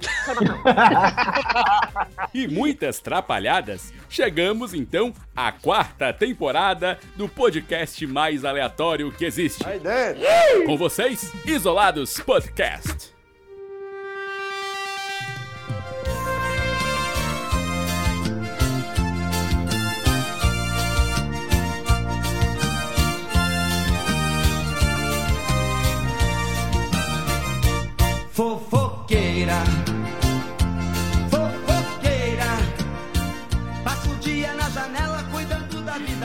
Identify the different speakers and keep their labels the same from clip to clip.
Speaker 1: E muitas trapalhadas, chegamos então à quarta temporada do podcast mais aleatório que existe. Com vocês, Isolados Podcast.
Speaker 2: Fofoqueira,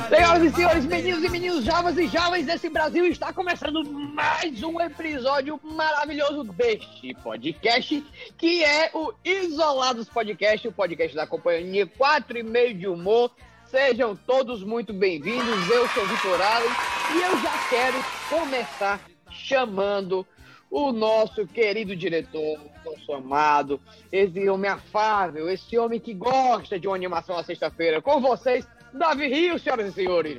Speaker 3: Senhoras e senhores, meninos e meninos, jovens e jovens desse Brasil, está começando mais um episódio maravilhoso deste podcast, que é o Isolados Podcast, o podcast da companhia 4 e meio de humor. Sejam todos muito bem-vindos, eu sou o Vitor Allen e eu já quero começar chamando o nosso querido diretor, nosso amado, esse homem afável, esse homem que gosta de uma animação na sexta-feira. Com vocês, Davi Rio, senhoras e senhores.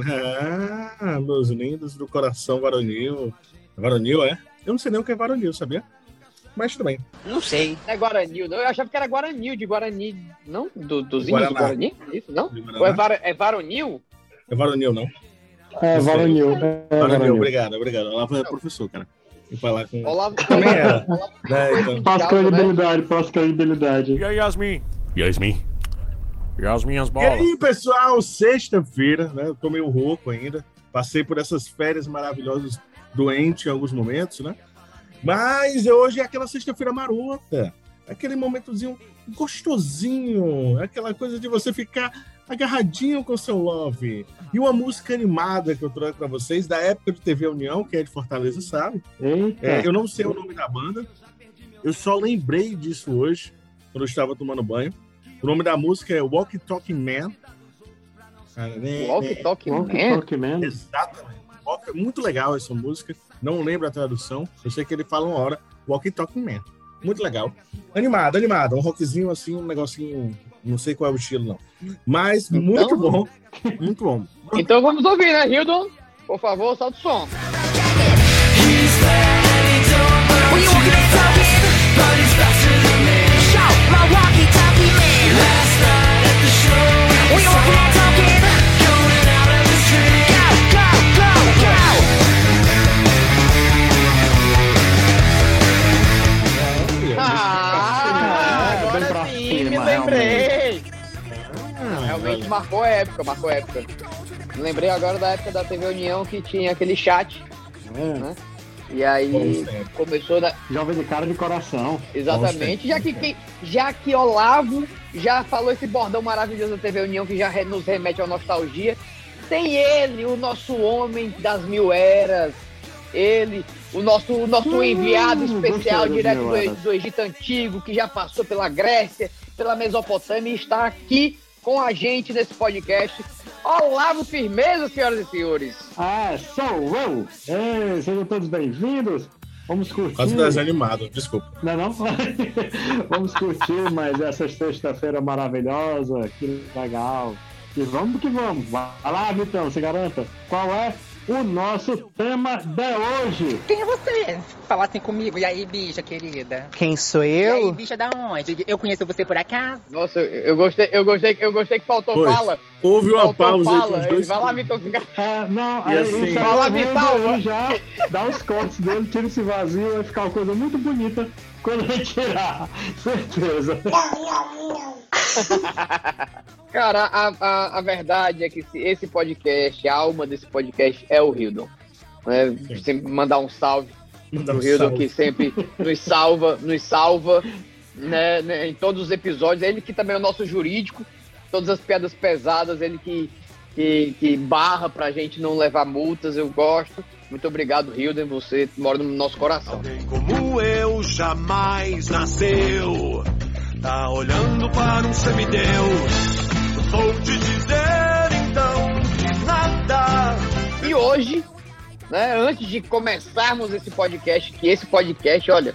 Speaker 4: Ah, meus lindos do coração varonil. Varonil, é? Eu não sei nem o que é varonil, sabia? Mas tudo bem.
Speaker 2: Não sei.
Speaker 3: É Guaranil, não. Eu achava que era Guaranil, de Guarani. Não? Do, dos índios do
Speaker 4: Guaraná.
Speaker 3: Guarani? É Isso, não?
Speaker 4: De.
Speaker 3: Ou é, var, é Varonil?
Speaker 4: É varonil, não?
Speaker 5: É, Varonil. É,
Speaker 4: Varonil,
Speaker 5: Varonil.
Speaker 4: obrigado, obrigado. Ela foi professor, cara. E falar com.
Speaker 3: Olavo
Speaker 4: Também era. É,
Speaker 3: de
Speaker 5: Passa credibilidade, passa credibilidade.
Speaker 6: E aí, Yasmin? Yasmin? E as minhas
Speaker 4: E
Speaker 6: bolas?
Speaker 4: aí, pessoal, sexta-feira, né? Eu tô meio rouco ainda. Passei por essas férias maravilhosas, doente em alguns momentos, né? Mas hoje é aquela sexta-feira marota. Aquele momentozinho gostosinho. Aquela coisa de você ficar agarradinho com seu love. E uma música animada que eu trago pra vocês, da época de TV União, que é de Fortaleza, sabe? É, eu não sei o nome da banda. Eu só lembrei disso hoje, quando eu estava tomando banho. O nome da música é Walkie Talking Man.
Speaker 3: Walk Talk
Speaker 5: Walk
Speaker 3: Man.
Speaker 5: Talk Man.
Speaker 4: Exatamente. Walk- Muito legal essa música. Não lembro a tradução. Eu sei que ele fala uma hora. Walkie Talking Man. Muito legal. Animado, animado. Um rockzinho assim, um negocinho. Não sei qual é o estilo, não. Mas muito bom. Muito bom.
Speaker 3: Então vamos ouvir, né, Hildon? Por favor, solta o som. Ah,
Speaker 5: É, bem
Speaker 3: marcou época, marcou época. Lembrei agora da época da TV União que tinha aquele chat, né? E aí começou na,
Speaker 5: Jovem de cara de coração.
Speaker 3: Exatamente. Já que, quem- já que Olavo já falou esse bordão maravilhoso da TV União que já re- nos remete à nostalgia, tem ele, o nosso homem das mil eras, ele, o nosso, o nosso
Speaker 5: Hum,
Speaker 3: enviado especial direto do, do Egito Antigo, que já passou pela Grécia, pela Mesopotâmia e está aqui com a gente nesse podcast. Olavo Firmeza, senhoras e senhores.
Speaker 5: Ah, sou eu! É, sejam todos bem-vindos. Vamos curtir.
Speaker 4: Quase desenho animado, desculpa.
Speaker 5: Não é não? vamos curtir mais essa sexta-feira maravilhosa. Que legal. E vamos que vamos. Vai lá, Vitão, se garanta. Qual é o nosso tema de hoje?
Speaker 7: Quem é você? Falassem comigo. E aí, bicha querida?
Speaker 2: Quem sou
Speaker 7: E aí,
Speaker 2: eu?
Speaker 7: bicha da onde? Eu conheço você por acaso?
Speaker 3: Nossa, eu eu gostei, eu gostei, eu gostei que faltou
Speaker 4: Pois.
Speaker 3: fala.
Speaker 4: Houve uma
Speaker 3: Faltou
Speaker 4: pausa
Speaker 3: fala.
Speaker 4: dois.
Speaker 3: Vai lá, Vitor.
Speaker 5: É, não,
Speaker 4: E
Speaker 5: aí
Speaker 4: assim-
Speaker 5: aí,
Speaker 3: Vital,
Speaker 5: aí já dá os cortes dele, tira esse vazio, vai ficar uma coisa muito bonita quando ele tirar. Certeza.
Speaker 3: Cara, a, a, a verdade é que esse, esse podcast, a alma desse podcast é o Hildon. Né? Sempre mandar um salve
Speaker 4: Mandar
Speaker 3: pro
Speaker 4: um
Speaker 3: Hildon,
Speaker 4: salve.
Speaker 3: que sempre nos salva, nos salva né, né, em todos os episódios. Ele que também é o nosso jurídico. todas as piadas pesadas, ele que, que, que barra pra gente não levar multas, eu gosto. Muito obrigado, Hilden, você mora no nosso coração.
Speaker 2: Alguém como eu jamais nasceu. Tá olhando para um semideus. Vou te dizer então que nada.
Speaker 3: E hoje, né, antes de começarmos esse podcast, que esse podcast, olha,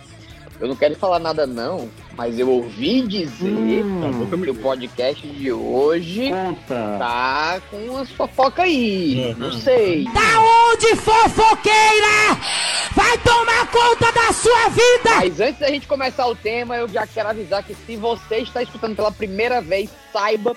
Speaker 3: eu não quero falar nada não, mas eu ouvi dizer
Speaker 5: Hum.
Speaker 3: que o podcast de hoje
Speaker 5: Conta.
Speaker 3: tá com umas fofoca aí.
Speaker 4: Uhum.
Speaker 3: Não sei.
Speaker 8: Onde fofoqueira vai tomar conta da sua vida.
Speaker 3: Mas antes da gente começar o tema, eu já quero avisar que se você está escutando pela primeira vez, saiba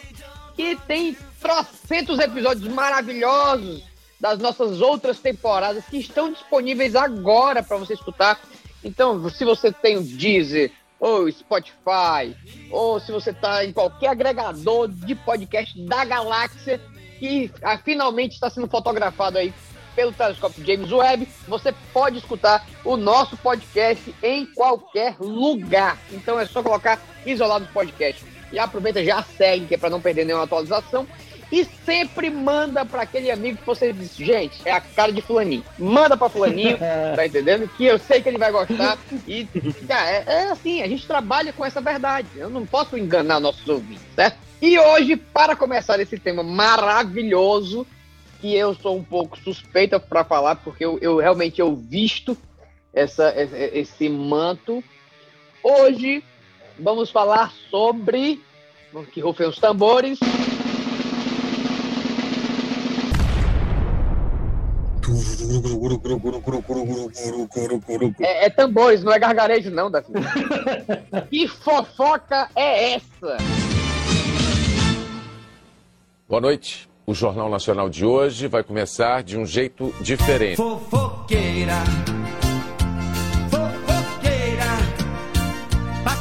Speaker 3: que tem trocentos episódios maravilhosos das nossas outras temporadas que estão disponíveis agora para você escutar. Então, se você tem o Deezer, ou Spotify, ou se você está em qualquer agregador de podcast da galáxia que ah, finalmente está sendo fotografado aí pelo telescópio James Webb, você pode escutar o nosso podcast em qualquer lugar. Então é só colocar Isolados Podcast. E aproveita, já segue, que é para não perder nenhuma atualização. E sempre manda para aquele amigo que você diz, gente, é a cara de fulaninho. Manda para fulaninho, tá entendendo? Que eu sei que ele vai gostar. E, cara, é, é assim, a gente trabalha com essa verdade. Eu não posso enganar nossos ouvintes, certo? E hoje, para começar esse tema maravilhoso, que eu sou um pouco suspeita para falar, porque eu, eu realmente eu visto essa, esse, esse manto. Hoje vamos falar sobre. Que rufem os tambores. É, é tambores, não é gargarejo, não, Davi. que fofoca é essa?
Speaker 9: Boa noite. O Jornal Nacional de hoje vai começar de um jeito diferente.
Speaker 2: Fofoqueira. Fofoqueira.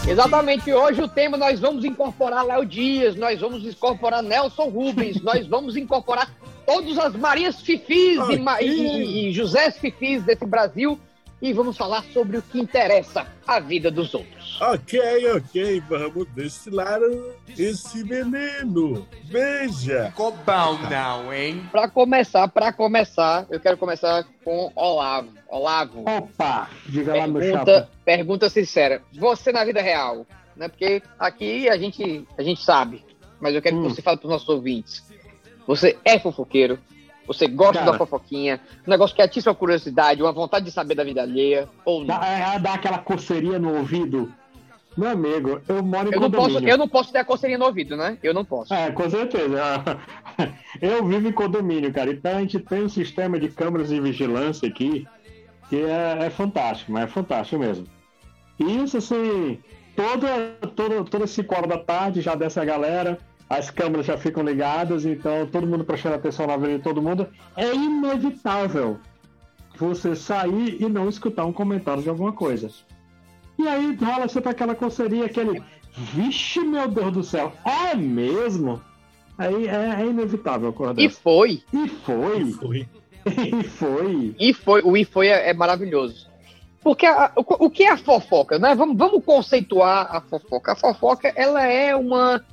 Speaker 3: Exatamente, hoje o tema nós vamos incorporar Léo Dias, nós vamos incorporar Nelson Rubens, nós vamos incorporar todas as Marias Fifis e, e, e, e José Fifis desse Brasil e vamos falar sobre o que interessa, a vida dos outros.
Speaker 4: Ok, ok, vamos destilar esse veneno. Veja.
Speaker 2: Ficou bom não, hein?
Speaker 3: Para começar, para começar, eu quero começar com Olavo. Olavo,
Speaker 5: Opa, diga lá, meu
Speaker 3: pergunta,
Speaker 5: chapa.
Speaker 3: pergunta sincera. Você na vida real, né? Porque aqui a gente, a gente sabe, mas eu quero
Speaker 5: Hum.
Speaker 3: que você fale para os nossos ouvintes. Você é fofoqueiro? Você gosta
Speaker 5: Cara.
Speaker 3: da fofoquinha? Um negócio que atiça a curiosidade, uma vontade de saber da vida alheia? Ou não?
Speaker 5: Dá, é, dá aquela coceirinha no ouvido. Meu amigo, eu moro em
Speaker 3: Eu não, posso,
Speaker 5: condomínio.
Speaker 3: eu não posso ter a coceirinha no ouvido, né? Eu não posso.
Speaker 5: É, com certeza. Eu vivo em condomínio, cara. Então a gente tem um sistema de câmeras de vigilância aqui que é, é fantástico, mas é fantástico mesmo. E isso, assim, toda, toda, toda 5 horas da tarde já desce a galera, as câmeras já ficam ligadas, então todo mundo prestando atenção na vida de todo mundo. É inevitável você sair e não escutar um comentário de alguma coisa. E aí rola sempre aquela coceirinha, aquele. Vixe, meu Deus do céu, é mesmo? Aí é, é inevitável acordar.
Speaker 3: E foi,
Speaker 5: E foi,
Speaker 4: Foi.
Speaker 5: e foi.
Speaker 3: e foi, o e foi é, é maravilhoso. Porque a- o, o que é a fofoca, né? Vamos, vamos conceituar a fofoca. A fofoca, ela é uma,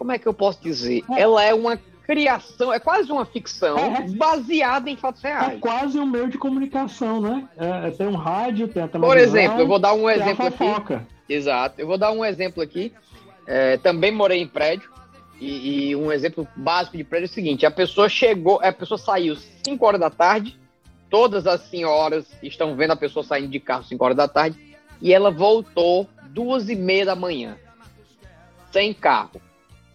Speaker 3: como é que eu posso dizer? Ela é uma criação, é quase uma ficção
Speaker 5: É.
Speaker 3: baseada em fatos
Speaker 5: É
Speaker 3: reais.
Speaker 5: quase um meio de comunicação, né? É, tem um rádio, tem a televisão.
Speaker 3: Por exemplo, eu vou dar um exemplo aqui. Exato. Eu vou dar um exemplo aqui. É, também morei em prédio. E, e um exemplo básico de prédio é o seguinte: a pessoa chegou, a pessoa saiu 5 horas da tarde. Todas as senhoras estão vendo a pessoa saindo de carro 5 horas da tarde. E ela voltou duas e meia da manhã. Sem carro.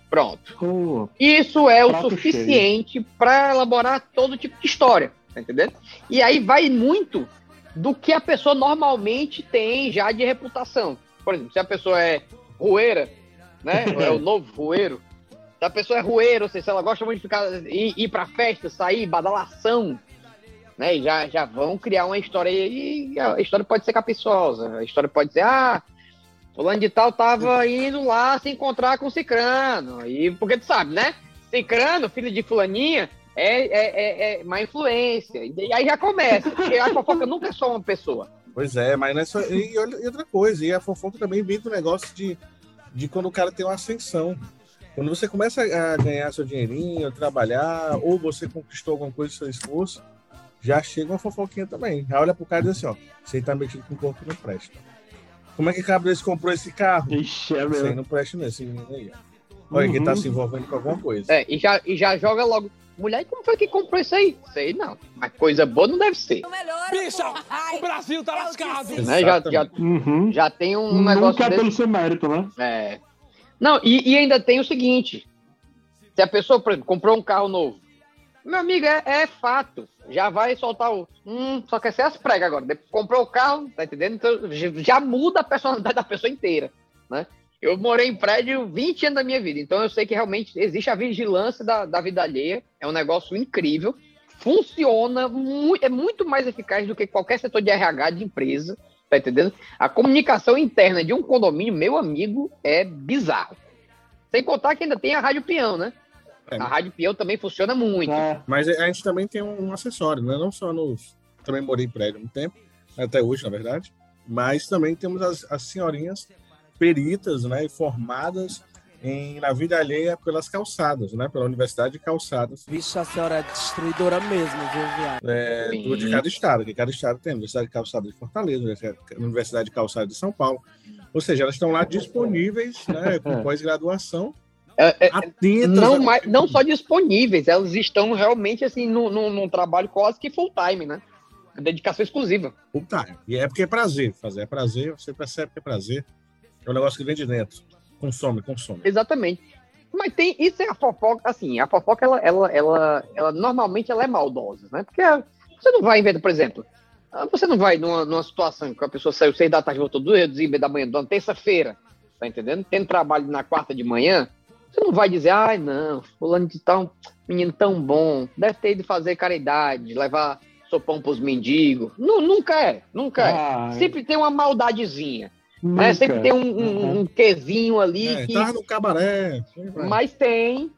Speaker 3: Pronto.
Speaker 5: Pô,
Speaker 3: Isso é o suficiente para elaborar todo tipo de história, tá entendendo? E aí vai muito do que a pessoa normalmente tem já de reputação. Por exemplo, se a pessoa é rueira, né? é o novo rueiro. Se a pessoa é rueira, ou seja, se ela gosta muito de ficar ir, ir para festa, sair, badalação, né? E já, já vão criar uma história e a história pode ser capiciosa. A história pode ser, ah, Fulano de tal tava indo lá se encontrar com o Cicrano. E porque tu sabe, né? Cicrano, filho de fulaninha, é, é, é, é má influência. E aí já começa. Porque a fofoca nunca é só uma pessoa.
Speaker 4: Pois é, mas não é só. E, outra coisa, e a fofoca também vem do negócio de, de quando o cara tem uma ascensão. Quando você começa a ganhar seu dinheirinho, trabalhar, ou você conquistou alguma coisa com seu esforço, já chega uma fofoquinha também. Já olha pro cara e diz assim, ó, você tá metido com um corpo não presta. Como é que o cabra desse comprou esse carro?
Speaker 5: Ixi, é
Speaker 4: Isso aí
Speaker 5: mesmo.
Speaker 4: não presta nesse menino aí. Olha que tá
Speaker 5: Uhum.
Speaker 4: se envolvendo com alguma coisa.
Speaker 3: É, e já, e já joga logo. Mulher, como foi que comprou isso aí? Sei não. Mas coisa boa não deve ser.
Speaker 2: Bicha, o Brasil tá lascado.
Speaker 3: Né? Já, já,
Speaker 5: Uhum.
Speaker 3: já tem um
Speaker 5: Nunca
Speaker 3: negócio
Speaker 5: é
Speaker 3: desse.
Speaker 5: pelo seu mérito, né?
Speaker 3: É. Não, e, e ainda tem o seguinte: se a pessoa, por exemplo, comprou um carro novo, meu amigo, é, é fato. Já vai soltar o. Hum, só quer ser as pregas agora. Depois comprou o carro, tá entendendo? Então já- muda a personalidade da pessoa inteira, né? Eu morei em prédio 20 anos da minha vida, então eu sei que realmente existe a vigilância da, da vida alheia. É um negócio incrível. Funciona, mu- é muito mais eficaz do que qualquer setor de RH de empresa. Tá entendendo? A comunicação interna de um condomínio, meu amigo, é bizarro. Sem contar que ainda tem a Rádio Peão, né?
Speaker 4: É.
Speaker 3: A Rádio Peão também funciona muito.
Speaker 5: É.
Speaker 4: Mas a gente também tem um acessório, né? Não só nos. Também morei em prédio um tempo, até hoje, na verdade. Mas também temos as, as senhorinhas peritas, né? E formadas em, na vida alheia pelas calçadas, né? Pela Universidade de Calçadas.
Speaker 7: Vixe, a senhora é destruidora mesmo, viu, viado?
Speaker 4: É, do- de cada estado, que cada estado tem, Universidade de Calçada de Fortaleza, Universidade- de Calçada de São Paulo. Ou seja, elas estão lá disponíveis, né, com pós-graduação,
Speaker 3: É, é,
Speaker 4: atentas.
Speaker 3: não, mais, não só disponíveis, elas estão realmente assim num, num- num trabalho quase que full time, né? Dedicação exclusiva.
Speaker 4: Full time. E é porque é prazer fazer, é prazer, você percebe que é prazer. É um negócio que vem de dentro. Consome, consome.
Speaker 3: Exatamente. Mas tem, isso é a fofoca, assim, a fofoca, ela, ela, ela, ela normalmente ela é maldosa, né? Porque você não vai inventar, por exemplo, ah, você não vai numa, numa situação que a pessoa saiu seis da tarde, voltou duas e meia da manhã, na terça-feira, tá entendendo? Tendo trabalho na quarta de manhã, você não vai dizer, ai, não, fulano de tal, menino tão bom, deve ter ido fazer caridade, levar sopão pros mendigos. Nu- nunca é, nunca é.
Speaker 5: Ah,
Speaker 3: Sempre tem uma maldadezinha,
Speaker 5: nunca.
Speaker 3: né? Sempre tem um, um,
Speaker 5: Uhum.
Speaker 3: um quesinho ali
Speaker 4: É,
Speaker 3: que
Speaker 4: tava no cabaré.
Speaker 3: mas tem,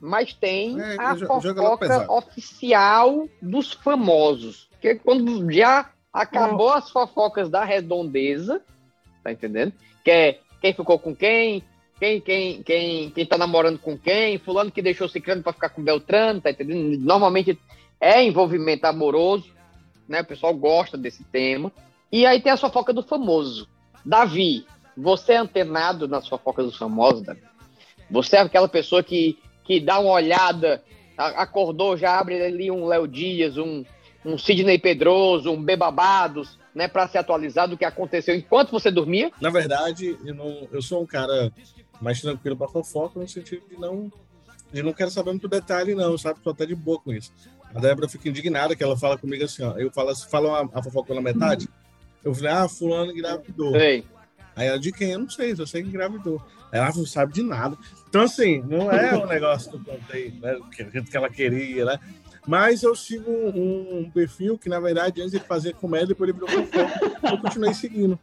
Speaker 3: mas tem
Speaker 4: É,
Speaker 3: a fofoca oficial dos famosos. Que quando já acabou as fofocas da redondeza, tá entendendo? Que é quem ficou com quem, quem, quem, quem, quem tá namorando com quem, fulano que deixou ciclano para ficar com Beltrano, tá entendendo? Normalmente é envolvimento amoroso, né? O pessoal gosta desse tema. E aí tem a fofoca do famoso. Davi, você é antenado nas fofocas dos famosos, Davi? Você é aquela pessoa que, que dá uma olhada, acordou, já abre ali um Léo Dias, um, um Sidney Pedroso, um Bebabados, né, para se atualizar do que aconteceu enquanto você dormia.
Speaker 4: Na verdade, eu, não, eu sou um cara mais tranquilo pra fofoca, no sentido de não. De não quero saber muito detalhe, não, sabe? Tô até de boa com isso. A Débora fica indignada que ela fala comigo assim, ó. Eu falo, assim, falo a, fofoca pela metade. Eu falei, ah, fulano engravidou.
Speaker 3: Ei,
Speaker 4: Aí ela, de quem? Eu não sei, só sei que engravidou. Aí ela não sabe de nada. Então, assim, não é o negócio que eu contei, né? Que, que ela queria, né? Mas eu sigo um, um perfil que, na verdade, antes ele fazia comédia, depois ele virou fofoca. Eu continuei seguindo.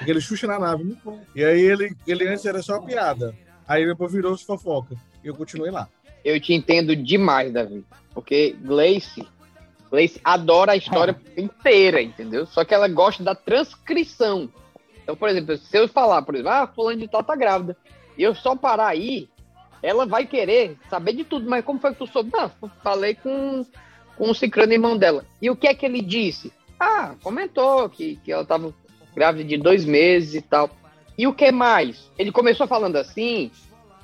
Speaker 4: Aquele Xuxa na nave, muito bom. E aí ele, ele antes era só piada. Aí depois virou fofoca. E eu continuei lá.
Speaker 3: eu te entendo demais, Davi. Porque Gleice, Gleice adora a história inteira, entendeu? Só que ela gosta da transcrição. Então, por exemplo, se eu falar, por exemplo, ah, fulano de tal tá grávida, e eu só parar aí, ela vai querer saber de tudo. Mas como foi que tu soube? Não, falei com, com o Cicrano, irmão dela. E o que é que ele disse? Ah, comentou que, que ela tava grávida de dois meses e tal. E o que mais? Ele começou falando assim,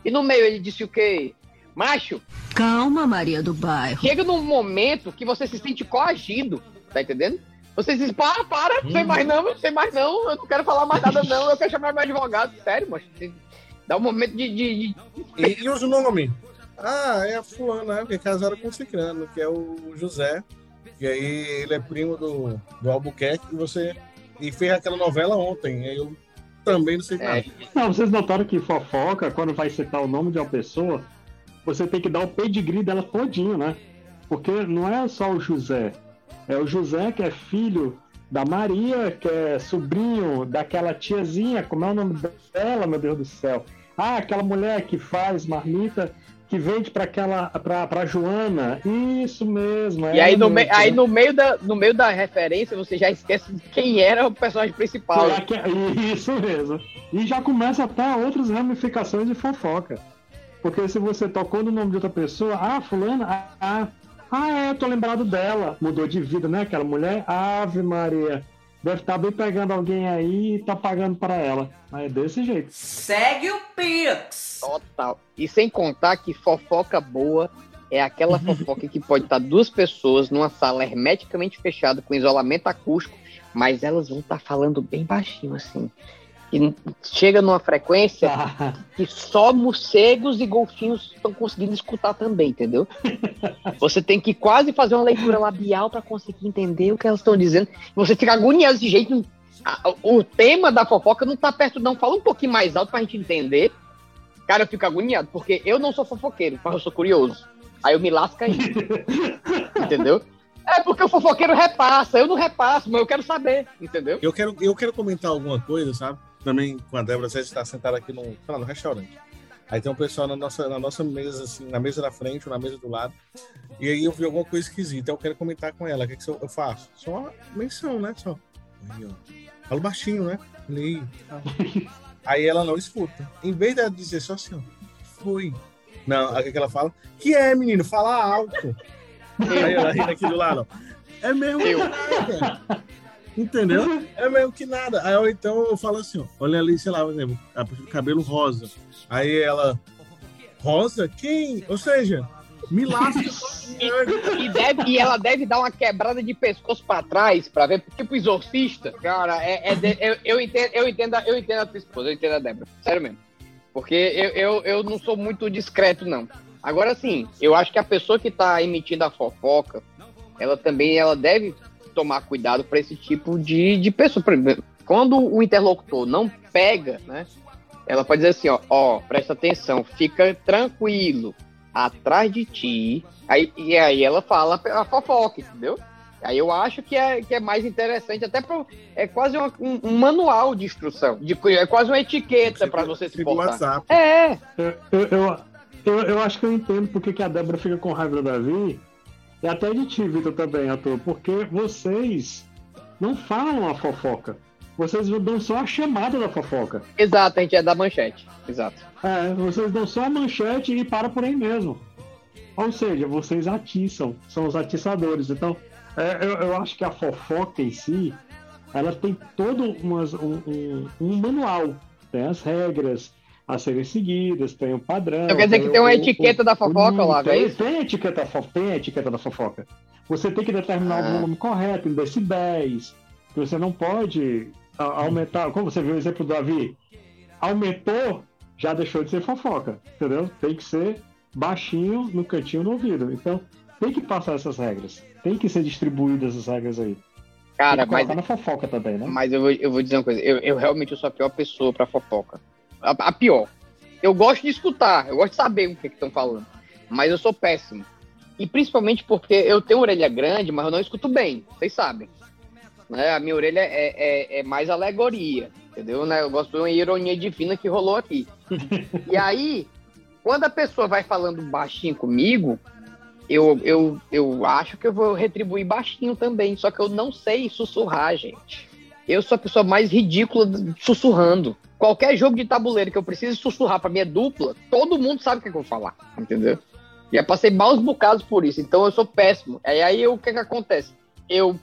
Speaker 3: e no meio ele disse o quê? Macho,
Speaker 10: Calma, Maria do Bairro.
Speaker 3: chega num momento que você se sente coagido, tá entendendo? Você diz, para, para, não sei mais não, não sei mais não, eu não quero falar mais nada não, eu quero chamar meu advogado, sério, mas dá um momento de... de- de-
Speaker 4: E, e os nomes? Ah, é a fulana, né? Que é casada com o Cicrano, que é o José. E aí ele é primo do, do Albuquerque e você. E fez aquela novela ontem. Aí eu também não sei nada.
Speaker 3: é,
Speaker 5: Não, vocês notaram que fofoca, quando vai citar o nome de uma pessoa, você tem que dar o pedigree dela todinho, né? Porque não é só o José. É o José que é filho da Maria, que é sobrinho daquela tiazinha, como é o nome dela, meu Deus do céu? Ah, aquela mulher que faz marmita, que vende para aquela, pra, pra Joana. Isso mesmo.
Speaker 3: e aí, no, me- aí no, meio da, no meio da referência você já esquece quem era o personagem principal.
Speaker 5: É- Isso mesmo. E já começa até outras ramificações de fofoca. Porque se você tocou no nome de outra pessoa, ah, fulana, ah, ah, ah é, eu tô lembrado dela. Mudou de vida, né? Aquela mulher, Ave Maria. Deve estar bem pegando alguém aí e tá pagando para ela. Mas é desse jeito.
Speaker 3: Segue o Pix! Total. E sem contar que fofoca boa é aquela fofoca que pode estar duas pessoas numa sala hermeticamente fechada com isolamento acústico, mas elas vão estar falando bem baixinho assim. E chega numa frequência que só morcegos e golfinhos estão conseguindo escutar também, entendeu? Você tem que quase fazer uma leitura labial para conseguir entender o que elas estão dizendo. Você fica agoniado desse jeito. A- O tema da fofoca não tá perto, não. Fala um pouquinho mais alto pra gente entender. Cara, eu fico agoniado, porque eu não sou fofoqueiro, mas eu sou curioso. Aí eu me lasco aí. entendeu? É porque o fofoqueiro repassa, eu não repasso, mas eu quero saber, entendeu?
Speaker 4: Eu quero, eu quero comentar alguma coisa, sabe? Também com a Débora, você está sentada aqui no, lá, no restaurante. Aí tem um pessoal na nossa, na nossa mesa, assim, na mesa da frente ou na mesa do lado. E aí eu vi alguma coisa esquisita. Eu quero comentar com ela. O que, que eu eu faço? Só uma menção, né? Só. Aí, ó. Falo baixinho, né? Falei. Aí ela não escuta. Em vez dela dizer só assim, ó, foi. Não, aí o que ela fala? Que é, menino? Fala alto. Aí ela ri aqui do lado, ó. É mesmo que nada. Entendeu? É mesmo que nada. Aí eu, então eu falo assim, ó, olha ali, sei lá, por exemplo, cabelo rosa. Aí ela, rosa? Quem? Ou seja, me lasca.
Speaker 3: E, deve, e ela deve dar uma quebrada de pescoço pra trás pra ver, tipo exorcista. Cara, é, é de- eu, eu, entendo, eu, entendo, a- eu entendo a tua esposa, eu entendo a Débora. Sério mesmo. Porque eu, eu, eu não sou muito discreto, não. Agora sim, eu acho que a pessoa que tá emitindo a fofoca, ela também ela deve tomar cuidado para esse tipo de, de pessoa. Quando o interlocutor não pega, né? Ela pode dizer assim, ó, ó, presta atenção, fica tranquilo, atrás de ti. Aí, e aí ela fala a fofoca, entendeu? Aí eu acho que é, que é mais interessante, até pro, é quase uma- um, um manual de instrução, de, é quase uma etiqueta para você se portar.
Speaker 4: WhatsApp.
Speaker 3: É,
Speaker 5: Eu, eu, eu, eu, eu acho que eu entendo porque que a Débora fica com raiva do Davi. E até de ti, Vitor, também, Arthur. Porque vocês não falam a fofoca. Vocês dão só a chamada da fofoca.
Speaker 3: exato, a gente é da manchete, exato.
Speaker 5: É, vocês dão só a manchete e para por aí mesmo. Ou seja, vocês atiçam, são os atiçadores. Então, é, eu, eu acho que a fofoca em si, ela tem todo umas- um, um- um manual. Tem as regras a serem seguidas, tem um padrão.
Speaker 3: Então quer dizer que tem uma
Speaker 5: o-
Speaker 3: etiqueta da fofoca, Olavo, é
Speaker 5: tem,
Speaker 3: isso?
Speaker 5: tem etiqueta, tem etiqueta da fofoca. Você tem que determinar
Speaker 3: Ah.
Speaker 5: o volume correto, em decibéis. Você não pode aumentar. Como você viu o exemplo do Davi? Aumentou, já deixou de ser fofoca. Entendeu? Tem que ser baixinho no cantinho no ouvido. Então, tem que passar essas regras. Tem que ser distribuídas essas regras aí.
Speaker 3: Cara,
Speaker 5: que
Speaker 3: mas,
Speaker 5: na fofoca também, né?
Speaker 3: mas eu, vou, eu vou dizer uma coisa, eu, eu realmente sou a pior pessoa pra fofoca. A, a pior. Eu gosto de escutar, eu gosto de saber o que estão falando, mas eu sou péssimo. E principalmente porque eu tenho orelha grande, mas eu não escuto bem, vocês sabem. Né? A minha orelha é, é, é mais alegoria, entendeu? Né? Eu gosto de uma ironia divina que rolou aqui. e aí, quando a pessoa vai falando baixinho comigo, eu, eu, eu acho que eu vou retribuir baixinho também, só que eu não sei sussurrar, gente. Eu sou a pessoa mais ridícula sussurrando. Qualquer jogo de tabuleiro que eu precise sussurrar pra minha dupla, todo mundo sabe o que, é que eu vou falar, entendeu? Já passei maus bocados por isso, então eu sou péssimo. Aí, aí o que, que acontece? Eu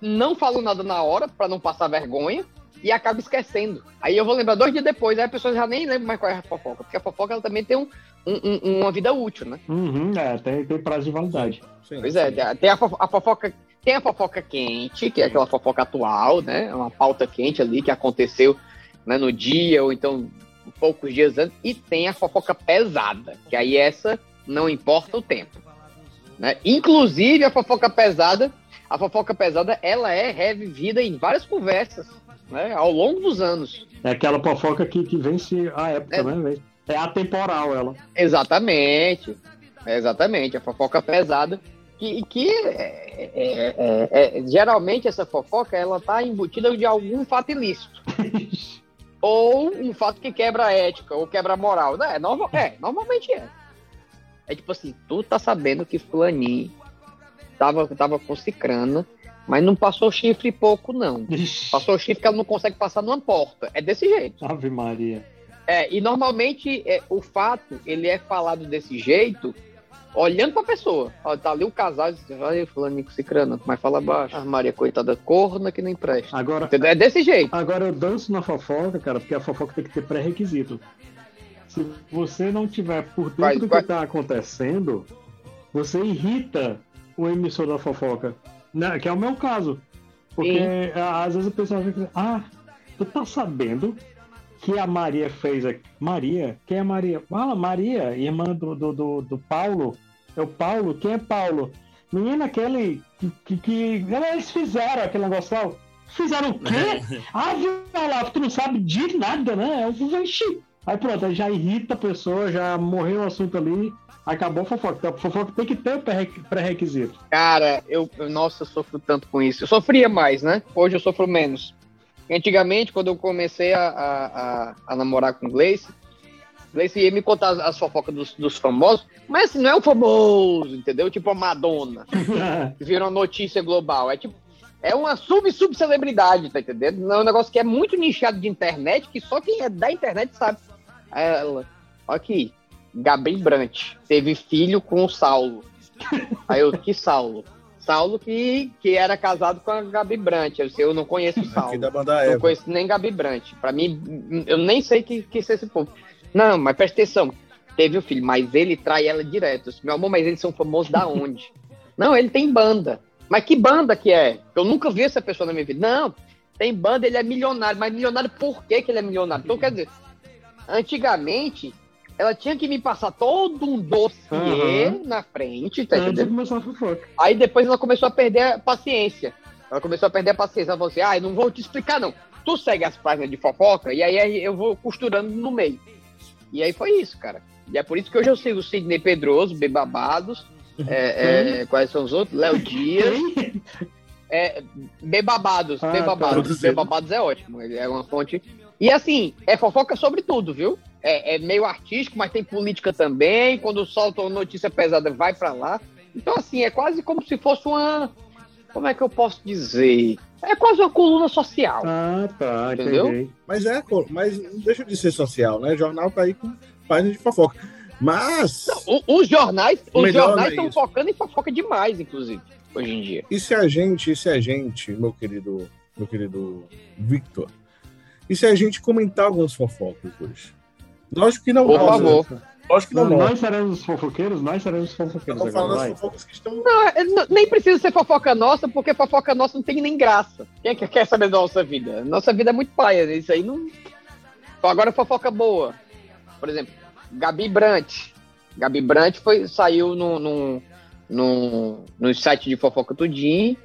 Speaker 3: não falo nada na hora pra não passar vergonha e acabo esquecendo. Aí eu vou lembrar dois dias depois, aí a pessoa já nem lembra mais qual é a fofoca, porque a fofoca ela também tem um, um- um- uma vida útil, né?
Speaker 5: Uhum, é, tem, tem prazo de validade.
Speaker 3: Pois é, tem a, fofo- a fofoca, tem a fofoca quente, que é aquela fofoca atual, né? Uma pauta quente ali que aconteceu né, no dia ou então poucos dias antes, e tem a fofoca pesada, que aí essa não importa o tempo. Né? Inclusive a fofoca pesada, a fofoca pesada ela é revivida em várias conversas, né? Ao longo dos anos.
Speaker 5: É aquela fofoca que, que vence a época,
Speaker 3: É.
Speaker 5: né? É atemporal ela.
Speaker 3: Exatamente. Exatamente, a fofoca pesada. Que, que é, é- é- é- geralmente essa fofoca ela tá embutida de algum fato ilícito. ou um fato que quebra a ética, ou quebra a moral. Não, é, normal, é, normalmente é. É tipo assim, tu tá sabendo que fulaninho tava, tava com cicrana, mas não passou chifre pouco, não. Passou chifre que ela não consegue passar numa porta. É desse jeito.
Speaker 5: Ave Maria.
Speaker 3: É, e normalmente é, o fato, ele é falado desse jeito, olhando pra pessoa. Ó, tá ali o casal, olha fulano com cicrano, mas fala baixo. Ah, Maria, coitada, corna que nem presta.
Speaker 5: Agora,
Speaker 3: Entendeu? É desse jeito.
Speaker 5: Agora eu danço na fofoca, cara, porque a fofoca tem que ter pré-requisito. Se você não tiver por dentro
Speaker 3: Vai-
Speaker 5: do
Speaker 3: vai-
Speaker 5: que tá acontecendo, você irrita o emissor da fofoca. Né? Que é o meu caso. Porque
Speaker 3: Sim.
Speaker 5: a- às vezes o pessoal fica ah, tu tá sabendo que a Maria fez aqui. Maria? Quem é Maria? Fala, Maria, irmã do, do, do, do Paulo. É o Paulo? Quem é Paulo? Menina, aquele que, que, que- Eles fizeram aquele negócio lá. Fizeram o quê? Ah, viu lá, tu não sabe de nada, né? Eu falei, "Ixi." Aí pronto, aí já irrita a pessoa, já morreu o assunto ali, acabou a fofoca. Então, a fofoca tem que ter o pré- pré-requisito.
Speaker 3: Cara, eu, eu- nossa, eu sofro tanto com isso. Eu sofria mais, né? Hoje eu sofro menos. Antigamente, quando eu comecei a, a, a- namorar com o Gleice, Gleice ia me contar as, as fofocas dos, dos famosos, mas assim, não é o famoso, entendeu? Tipo a Madonna, que virou notícia global. É tipo, é uma sub-sub-celebridade, tá entendendo? É um negócio que é muito nichado de internet, que só quem é da internet sabe. Ela, ó aqui, Gabi Brant, teve filho com o Saulo. Aí eu, que Saulo? Saulo que, que era casado com a Gabi Brant. Eu, eu não conheço o Saulo.
Speaker 4: Aqui da banda
Speaker 3: Não conheço nem Gabi Brant. Pra mim, eu nem sei que, que é esse povo. Não, mas presta atenção. Teve o filho, mas ele trai ela direto. Disse, Meu amor, mas eles são famosos da onde? não, ele tem banda. Mas que banda que é? Eu nunca vi essa pessoa na minha vida. Não, tem banda, ele é milionário. Mas milionário por que, que ele é milionário? Então, quer dizer, antigamente, ela tinha que me passar todo um dossiê
Speaker 5: Aham.
Speaker 3: na frente, tá
Speaker 5: Antes
Speaker 3: entendendo? Aí depois ela começou a perder a paciência. Ela começou a perder a paciência. Ela falou assim: ah, eu não vou te explicar, não. Tu segue as páginas de fofoca e aí eu vou costurando no meio. E aí foi isso, cara. E é por isso que hoje eu sigo o Sidney Pedroso, Bebabados. É, é, quais são os outros? Léo Dias. É, Bebabados,
Speaker 5: Ah,
Speaker 3: Bebabados.
Speaker 4: tá.
Speaker 3: Bebabados é ótimo. Ele é uma fonte. E assim, é fofoca sobre tudo, viu? É, é meio artístico, mas tem política também. Quando solta uma notícia pesada, vai pra lá. Então, assim, é quase como se fosse uma. Como é que eu posso dizer? É quase uma coluna social.
Speaker 5: Ah, tá,
Speaker 3: Entendeu?
Speaker 5: entendi.
Speaker 4: Mas é, mas não deixa de ser social, né? Jornal tá aí com página de fofoca. Mas,
Speaker 3: O- os jornais, os jornais
Speaker 4: não é
Speaker 3: estão
Speaker 4: isso.
Speaker 3: focando em fofoca demais, inclusive, hoje em dia.
Speaker 4: e se a gente, e se a gente, meu querido, meu querido Victor, e se a gente comentar algumas fofocas hoje? Lógico que não
Speaker 3: Por
Speaker 4: nós,
Speaker 3: favor.
Speaker 4: Lógico que não,
Speaker 5: Não,
Speaker 4: nós.
Speaker 5: nós seremos os fofoqueiros, nós seremos os fofoqueiros
Speaker 4: falando
Speaker 5: agora,
Speaker 4: das
Speaker 5: vai.
Speaker 4: fofocas que estão.
Speaker 3: Não, é- não- nem precisa ser fofoca nossa, porque fofoca nossa não tem nem graça. Quem é que quer saber da nossa vida? Nossa vida é muito paia, né? isso aí não. Então, agora fofoca boa. Por exemplo, Gabi Brant. Gabi Brant foi, saiu no, no, no, no site de fofoca tudinho,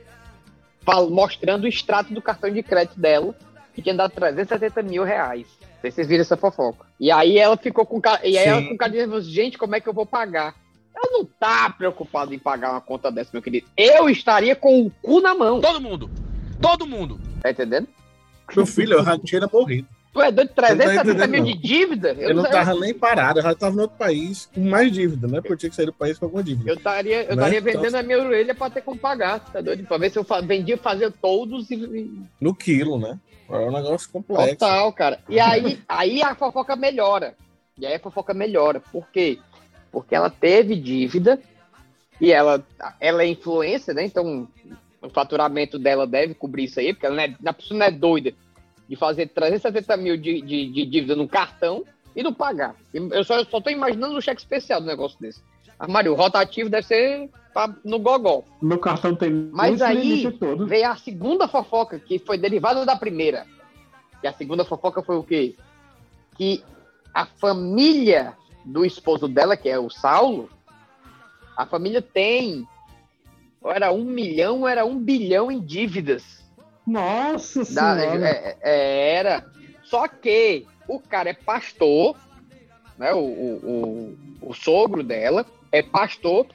Speaker 3: mostrando o extrato do cartão de crédito dela, que tinha dado 370 mil reais. Não sei se vocês viram essa fofoca. E aí ela ficou com e aí
Speaker 4: Sim.
Speaker 3: ela com cara de nervoso, gente, como é que eu vou pagar? Ela não tá preocupada em pagar uma conta dessa, meu querido. Eu estaria com o cu na mão.
Speaker 1: Todo mundo. Todo mundo.
Speaker 3: Tá entendendo?
Speaker 4: Meu filho, eu já tinha morrido.
Speaker 3: Tu é doido,
Speaker 4: Não tá
Speaker 3: 370
Speaker 4: entendendo,
Speaker 3: mil
Speaker 4: não.
Speaker 3: de dívida?
Speaker 4: Eu não
Speaker 3: sei-
Speaker 4: tava nem parado, eu já tava em outro país com mais dívida, né? Porque eu tinha que sair do país com alguma dívida.
Speaker 3: Eu estaria eu
Speaker 4: Né?
Speaker 3: estaria
Speaker 4: Então-
Speaker 3: vendendo a minha orelha pra ter como pagar, tá doido? Pra ver se eu fa- vendia fazer todos e-
Speaker 4: No quilo, né? É um negócio complexo.
Speaker 3: Total, cara. E aí, aí a fofoca melhora. E aí a fofoca melhora. Por quê? Porque ela teve dívida e ela, ela é influência, né? Então o faturamento dela deve cobrir isso aí, porque ela não é, a pessoa não é doida de fazer 370 mil de, de, de dívida no cartão e não pagar. Eu só, eu só tô imaginando um cheque especial do negócio desse. Ah, Mário, o rotativo deve ser pra- no gogol.
Speaker 5: Meu cartão tem
Speaker 3: Mas aí
Speaker 5: todo.
Speaker 3: veio a segunda fofoca, que foi derivada da primeira. E a segunda fofoca foi o quê? Que a família do esposo dela, que é o Saulo, a família tem. ou Era um milhão, ou era um bilhão em dívidas.
Speaker 5: Nossa
Speaker 3: Da-
Speaker 5: senhora.
Speaker 3: é- é- era. Só que o cara é pastor, né? O, o, o, o sogro dela é pastor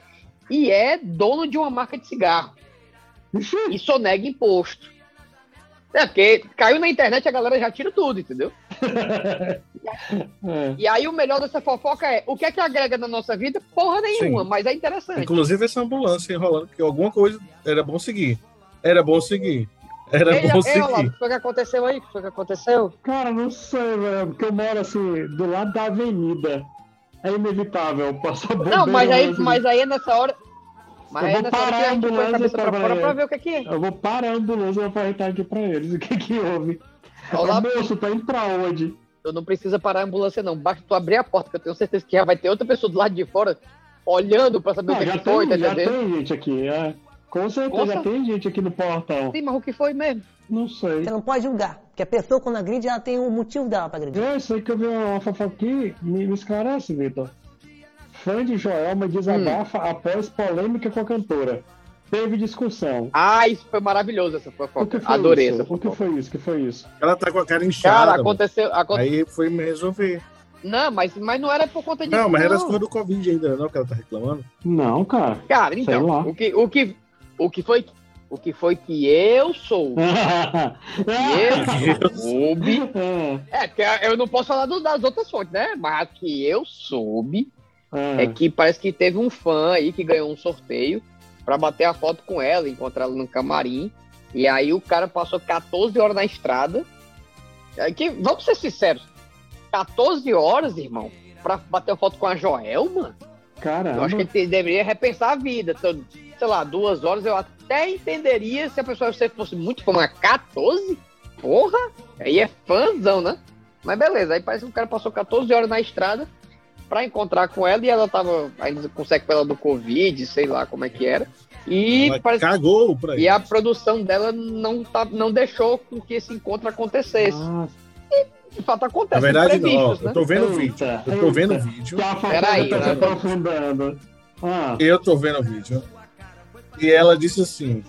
Speaker 3: e é dono de uma marca de cigarro. E sonega imposto. É, porque caiu na internet a galera já tira tudo, entendeu?
Speaker 5: é.
Speaker 3: E aí o melhor dessa fofoca é o que é que agrega na nossa vida? Porra nenhuma,
Speaker 4: Sim.
Speaker 3: mas é interessante.
Speaker 4: Inclusive essa ambulância enrolando, que alguma coisa era bom seguir. Era bom seguir. Era
Speaker 3: Ei,
Speaker 4: bom
Speaker 3: ei, Olavo, o
Speaker 4: seguir.
Speaker 3: que foi que aconteceu aí? O que foi que aconteceu?
Speaker 5: Cara, não sei, velho, porque eu moro assim, do lado da avenida. É inevitável passar bombeiro.
Speaker 3: Não, mas aí, mas aí é nessa hora. Mas
Speaker 5: Eu
Speaker 3: aí é
Speaker 5: vou
Speaker 3: nessa hora
Speaker 5: parar
Speaker 3: que a
Speaker 5: ambulância
Speaker 3: pra
Speaker 5: pra
Speaker 3: fora pra ver o que, que é.
Speaker 5: Eu vou parar a ambulância pra perguntar aqui pra eles o que que houve.
Speaker 3: Olavo,
Speaker 5: Moço, tá indo pra onde?
Speaker 3: tu não precisa parar a ambulância, não. Basta tu abrir a porta, que eu tenho certeza que já vai ter outra pessoa do lado de fora olhando pra saber o
Speaker 5: Não,
Speaker 3: que,
Speaker 5: já
Speaker 3: que foi, tá
Speaker 5: tem, já tem gente aqui, é. Com certeza,
Speaker 3: Nossa.
Speaker 5: tem gente aqui no portão.
Speaker 3: Sim, mas o que foi mesmo?
Speaker 5: Não sei.
Speaker 11: Você não pode julgar, porque a pessoa quando agride, ela tem um motivo dela pra agredir.
Speaker 5: Eu sei que eu vi uma fofoca aqui, me, me esclarece, Vitor. Fã de Joelma desabafa
Speaker 3: Hum.
Speaker 5: após polêmica com a cantora. Teve discussão.
Speaker 3: Ah, isso foi maravilhoso essa
Speaker 5: O
Speaker 3: fofoca.
Speaker 5: foi
Speaker 3: Adorei
Speaker 5: isso?
Speaker 3: essa
Speaker 5: O que
Speaker 3: fofoca.
Speaker 5: foi isso? O que foi isso?
Speaker 4: Ela tá com a cara inchada.
Speaker 3: Cara, aconteceu. aconte-
Speaker 4: Aí foi me resolver.
Speaker 3: Não, mas, mas não era por conta disso.
Speaker 4: Não, mas era as coisas do Covid ainda, não, que ela tá reclamando.
Speaker 5: Não, cara.
Speaker 3: Cara, então, o que, o, que, o, que foi, o que foi que eu sou. que eu soube. É, porque eu não posso falar das outras fontes, né? Mas que eu soube é que parece que teve um fã aí que ganhou um sorteio pra bater a foto com ela, encontrar ela no camarim. E aí o cara passou 14 horas na estrada. É que, vamos ser sinceros, 14 horas, irmão, pra bater uma foto com a Joelma?
Speaker 5: Caramba.
Speaker 3: Eu acho que ele deveria repensar a vida. Então, sei lá, duas horas eu até entenderia se a pessoa se fosse muito fã, mas 14? Porra! Aí é fãzão, né? Mas beleza, aí parece que o cara passou 14 horas na estrada pra encontrar com ela e ela tava ainda com sequela do Covid, sei lá como é que era. E
Speaker 4: Ela
Speaker 3: parece
Speaker 4: cagou pra
Speaker 3: e a produção dela não, tá, não deixou com que esse encontro acontecesse. E, de fato, acontece.
Speaker 4: Na verdade, não,
Speaker 3: imprevistos,
Speaker 4: eu
Speaker 3: né?
Speaker 4: tô vendo o vídeo. Eu tô vendo o vídeo.
Speaker 3: Peraí,
Speaker 5: tá
Speaker 3: né?
Speaker 5: aprofundando. Ah,
Speaker 4: Eu tô vendo o vídeo. E ela disse assim: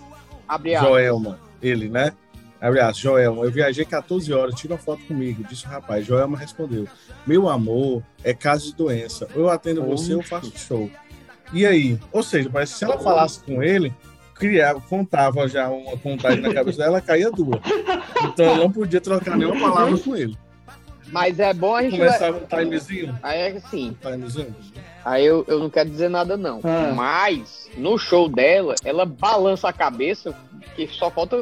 Speaker 3: Abre.
Speaker 4: Joelma, ele, né? Abre aspas, Joelma, eu viajei 14 horas, tira uma foto comigo, disse o rapaz. Joelma respondeu: Meu amor, é caso de doença. Ou eu atendo você ou eu faço show. E aí? Ou seja, parece que se ela falasse com ele, criava, contava já uma contagem na cabeça dela, caía duas. Então ela não podia trocar nenhuma palavra com ele.
Speaker 3: Mas é bom a gente.
Speaker 4: Começava um timezinho.
Speaker 3: Aí é assim.
Speaker 4: Timezinho.
Speaker 3: Aí eu, eu não quero dizer nada, não.
Speaker 4: Ah.
Speaker 3: Mas, no show dela, ela balança a cabeça, que só falta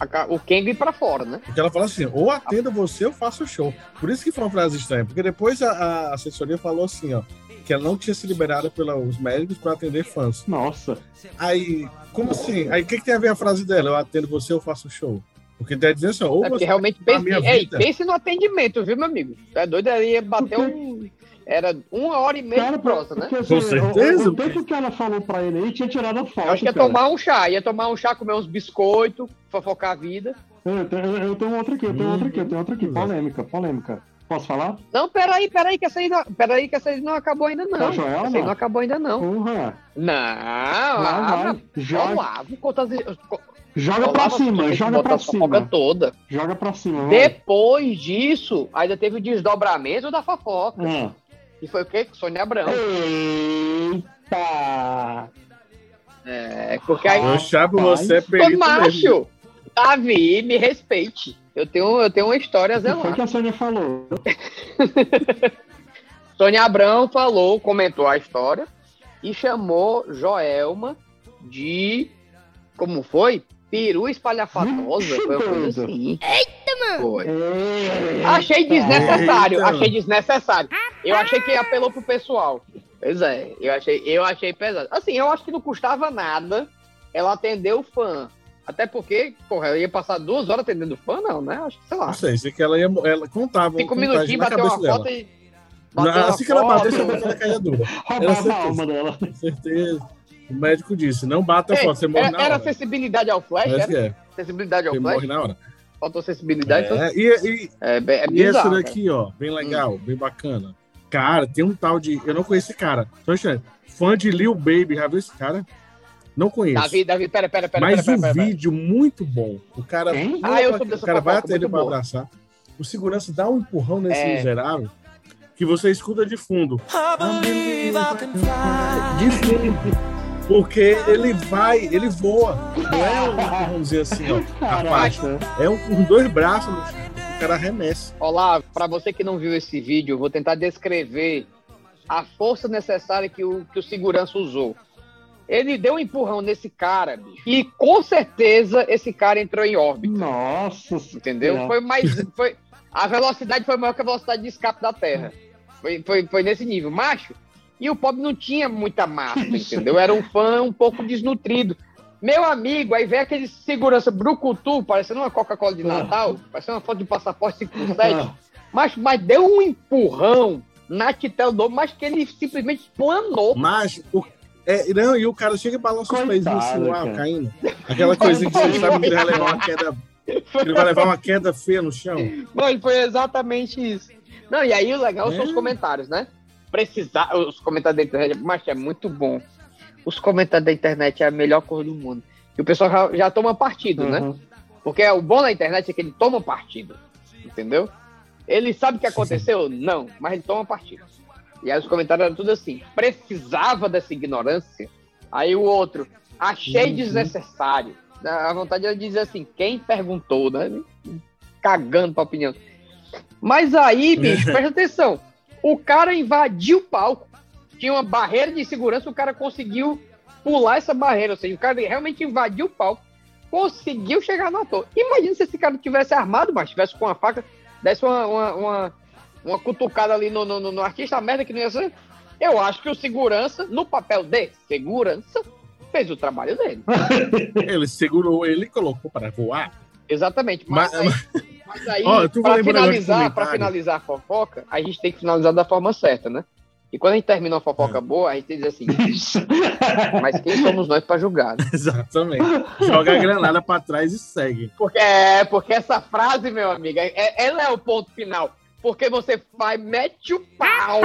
Speaker 3: a o Kengo ir pra fora, né?
Speaker 4: Porque ela fala assim, ou atendo você ou faço o show. Por isso que foi uma frase estranha, porque depois a, a assessoria falou assim, ó, que ela não tinha se liberado pelos médicos para atender fãs.
Speaker 5: Nossa.
Speaker 4: Aí, como assim? Aí o que, que tem a ver a frase dela? Eu atendo você ou faço o show? Porque deve dizer assim, ou
Speaker 3: É porque
Speaker 4: você
Speaker 3: realmente pense,
Speaker 4: minha
Speaker 3: ei,
Speaker 4: vida.
Speaker 3: pense no atendimento, viu, meu amigo? É doido, aí ia bater um. Era uma hora e meia
Speaker 5: Cara,
Speaker 3: de prosa, né?
Speaker 5: assim, O, o, o tempo que ela falou pra ele aí tinha tirado a foto.
Speaker 3: Eu acho que ia
Speaker 5: cara.
Speaker 3: tomar um chá, ia tomar um chá, comer uns biscoitos, fofocar a vida.
Speaker 5: Eu tenho, eu tenho outra aqui, eu tenho outra aqui, eu tenho outra
Speaker 4: Hum.
Speaker 5: aqui. Polêmica, polêmica. Posso falar?
Speaker 3: Não, peraí, peraí, que essa aí não, peraí, que essa aí não acabou ainda, não.
Speaker 5: Tá, Joelma?
Speaker 3: essa aí não acabou ainda, não.
Speaker 5: Porra.
Speaker 3: Não,
Speaker 5: vai.
Speaker 3: abra-
Speaker 5: Joga-
Speaker 3: Olavo, conta as-
Speaker 5: Joga
Speaker 3: Olavo,
Speaker 5: pra cima, joga pra cima.
Speaker 3: toda.
Speaker 5: Joga pra cima, vai.
Speaker 3: Depois disso, ainda teve o desdobramento da fofoca.
Speaker 5: Ah.
Speaker 3: E foi o quê? Sônia Abrão.
Speaker 5: Eita!
Speaker 3: É, porque aí.
Speaker 4: Eu chamo você é perito
Speaker 3: macho!
Speaker 4: mesmo.
Speaker 3: Davi, me respeite. Eu tenho, eu tenho uma história a
Speaker 5: O que foi
Speaker 3: zelar.
Speaker 5: que a Sônia falou?
Speaker 3: Sônia Abrão falou, comentou a história e chamou Joelma de. Como foi? Peru espalhafatosa. Foi uma coisa assim. Eita, mano! Foi. Achei desnecessário,
Speaker 12: Eita.
Speaker 3: achei desnecessário. Eu achei que apelou pro pessoal. Pois é, eu achei, eu achei pesado. Assim, eu acho que não custava nada ela atender o fã. Até porque, porra, ela ia passar duas horas atendendo o fã, não, né? Acho que, sei lá.
Speaker 4: Não sei, sei que ela, ia, ela contava
Speaker 3: Cinco minutinhos,
Speaker 4: na
Speaker 3: bateu
Speaker 4: cabeça
Speaker 3: uma
Speaker 4: dela.
Speaker 3: foto e.
Speaker 4: Na-
Speaker 3: bateu
Speaker 4: assim que ela
Speaker 3: foto.
Speaker 4: batesse, a boca dela caía dura.
Speaker 5: Roubava
Speaker 4: Era
Speaker 5: a
Speaker 4: certeza.
Speaker 5: alma dela.
Speaker 4: Certeza. O médico disse, não bata a
Speaker 3: Ei,
Speaker 4: foto, você morre
Speaker 3: era,
Speaker 4: na
Speaker 3: era
Speaker 4: hora.
Speaker 3: sensibilidade ao flash, era?
Speaker 4: é.
Speaker 3: Sensibilidade ao
Speaker 4: Você
Speaker 3: flash?
Speaker 4: morre na hora.
Speaker 3: Faltou sensibilidade. então-
Speaker 4: É, e, e,
Speaker 3: É, bem- é
Speaker 4: e esse
Speaker 3: bizarro,
Speaker 4: daqui, ó, bem legal, bem bacana. Cara, tem um tal de. Eu não conheço esse cara. Tô achando. Fã de Lil Baby, já viu esse cara? Não conheço.
Speaker 3: Davi, Davi, pera, pera, pera.
Speaker 4: Mas
Speaker 3: pera,
Speaker 4: um
Speaker 3: pera, pera.
Speaker 4: vídeo muito bom. O cara,
Speaker 3: Hein? Ah, eu
Speaker 4: pra- o cara vai até ele pra abraçar. O segurança dá um empurrão nesse
Speaker 3: É.
Speaker 4: miserável que você escuta de fundo. Porque ele vai, ele voa. Não é um empurrãozinho assim, ó. faixa. É um com dois braços no chão. O cara arremessa.
Speaker 3: Olá, para você que não viu esse vídeo, eu vou tentar descrever a força necessária que o, que o segurança usou. Ele deu um empurrão nesse cara, bicho. E com certeza esse cara entrou em órbita.
Speaker 5: Nossa,
Speaker 3: entendeu?
Speaker 5: Senhora.
Speaker 3: Foi mais. Foi, a velocidade foi maior que a velocidade de escape da Terra. Foi, foi, foi nesse nível. Macho. E o pobre não tinha muita massa, entendeu? Era um fã um pouco desnutrido. Meu amigo, aí vem aquele segurança brucutu, parecendo uma Coca-Cola de Natal, parecendo uma foto de passaporte 507. Mas, mas deu um empurrão na Titel do mas que ele simplesmente planou.
Speaker 4: Mas, o, é, não, e o cara chega e balança os assim no
Speaker 3: cara.
Speaker 4: caindo. Aquela coisinha que você sabe que ele vai levar uma queda. que Ele vai levar uma queda feia no chão.
Speaker 3: Mano, foi exatamente isso. Não, e aí o legal são os
Speaker 4: É.
Speaker 3: comentários, né? Precisar, os comentários da internet, mas é muito bom. Os comentários da internet é a melhor coisa do mundo. E o pessoal já, já toma partido, né?
Speaker 5: Uhum.
Speaker 3: Porque o bom na internet é que ele toma partido. Entendeu? Ele sabe o que aconteceu? Não, mas ele toma partido. E aí os comentários eram tudo assim: precisava dessa ignorância. Aí o outro, achei
Speaker 5: Uhum.
Speaker 3: desnecessário. A vontade era dizer assim: quem perguntou, né? Cagando pra opinião. Mas aí, bicho, presta atenção. O cara invadiu o palco. Tinha uma barreira de segurança, o cara conseguiu pular essa barreira. Ou seja, o cara realmente invadiu o palco. Conseguiu chegar no ator. Imagina se esse cara tivesse armado, mas tivesse com uma faca, desse uma, uma, uma, uma cutucada ali no, no, no- artista, a merda que não ia ser. Eu acho que o segurança, no papel de segurança, fez o trabalho dele.
Speaker 4: Ele segurou ele e colocou para voar.
Speaker 3: Exatamente. Mas,
Speaker 4: Mas-
Speaker 3: aí, mas aí,
Speaker 4: de
Speaker 3: finalizar, pra finalizar a fofoca, a gente tem que finalizar da forma certa, né? E quando a gente termina uma fofoca
Speaker 4: É.
Speaker 3: boa, a gente diz assim, mas quem somos nós pra julgar? né?
Speaker 4: Exatamente. Joga a granada para trás e segue.
Speaker 3: Porque, é, porque essa frase, meu amigo, é, ela é o ponto final. Porque você vai, mete o pau,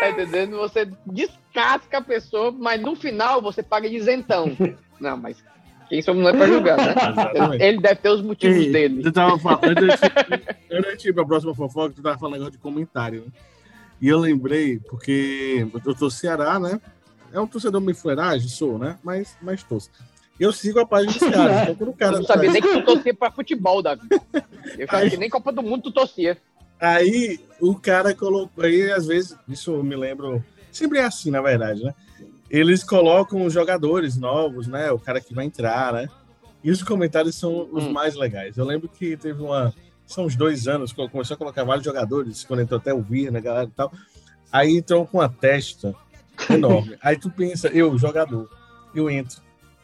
Speaker 3: tá entendendo? Você descasca a pessoa, mas no final você paga de isentão. Não, mas quem somos nós pra julgar, né?
Speaker 4: Exatamente.
Speaker 3: Ele deve ter os motivos
Speaker 4: Ei,
Speaker 3: dele.
Speaker 4: Tu tava falando, antes antes de ir pra próxima fofoca, tu tava falando negócio de comentário, né? E eu lembrei, porque eu tô Ceará, né? É um torcedor meio fuleiragem, sou, né? Mas, mas torço. Eu sigo a página dos caras. Então, quando o cara
Speaker 3: Eu não sabia nem que tu torcia pra futebol, Davi. Eu sabia que nem Copa do Mundo tu torcia.
Speaker 4: Aí o cara colocou. Aí, às vezes, isso eu me lembro. Sempre é assim, na verdade, né? Eles colocam os jogadores novos, né? O cara que vai entrar, né? E os comentários são os mais legais. Eu lembro que teve uma. São uns dois anos, que começou a colocar vários jogadores, quando entrou até o Vir, né, galera e tal. Aí entrou com uma testa enorme. Aí tu pensa, eu, jogador, eu entro.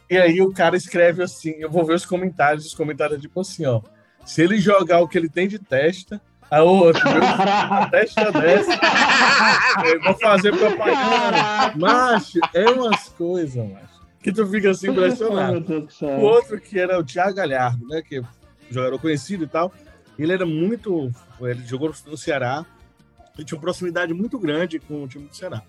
Speaker 4: E aí o cara escreve assim, eu vou ver os comentários, os comentários é tipo assim, ó. Se ele jogar o que ele tem de testa, a outra, meu, a testa dessa, eu vou fazer propaganda. Macho, é umas coisas, macho, que tu fica assim impressionado. O outro que era o Thiago Galhardo, né, que é jogador conhecido e tal, ele era muito, ele jogou no Ceará, ele tinha uma proximidade muito grande com o time do Ceará.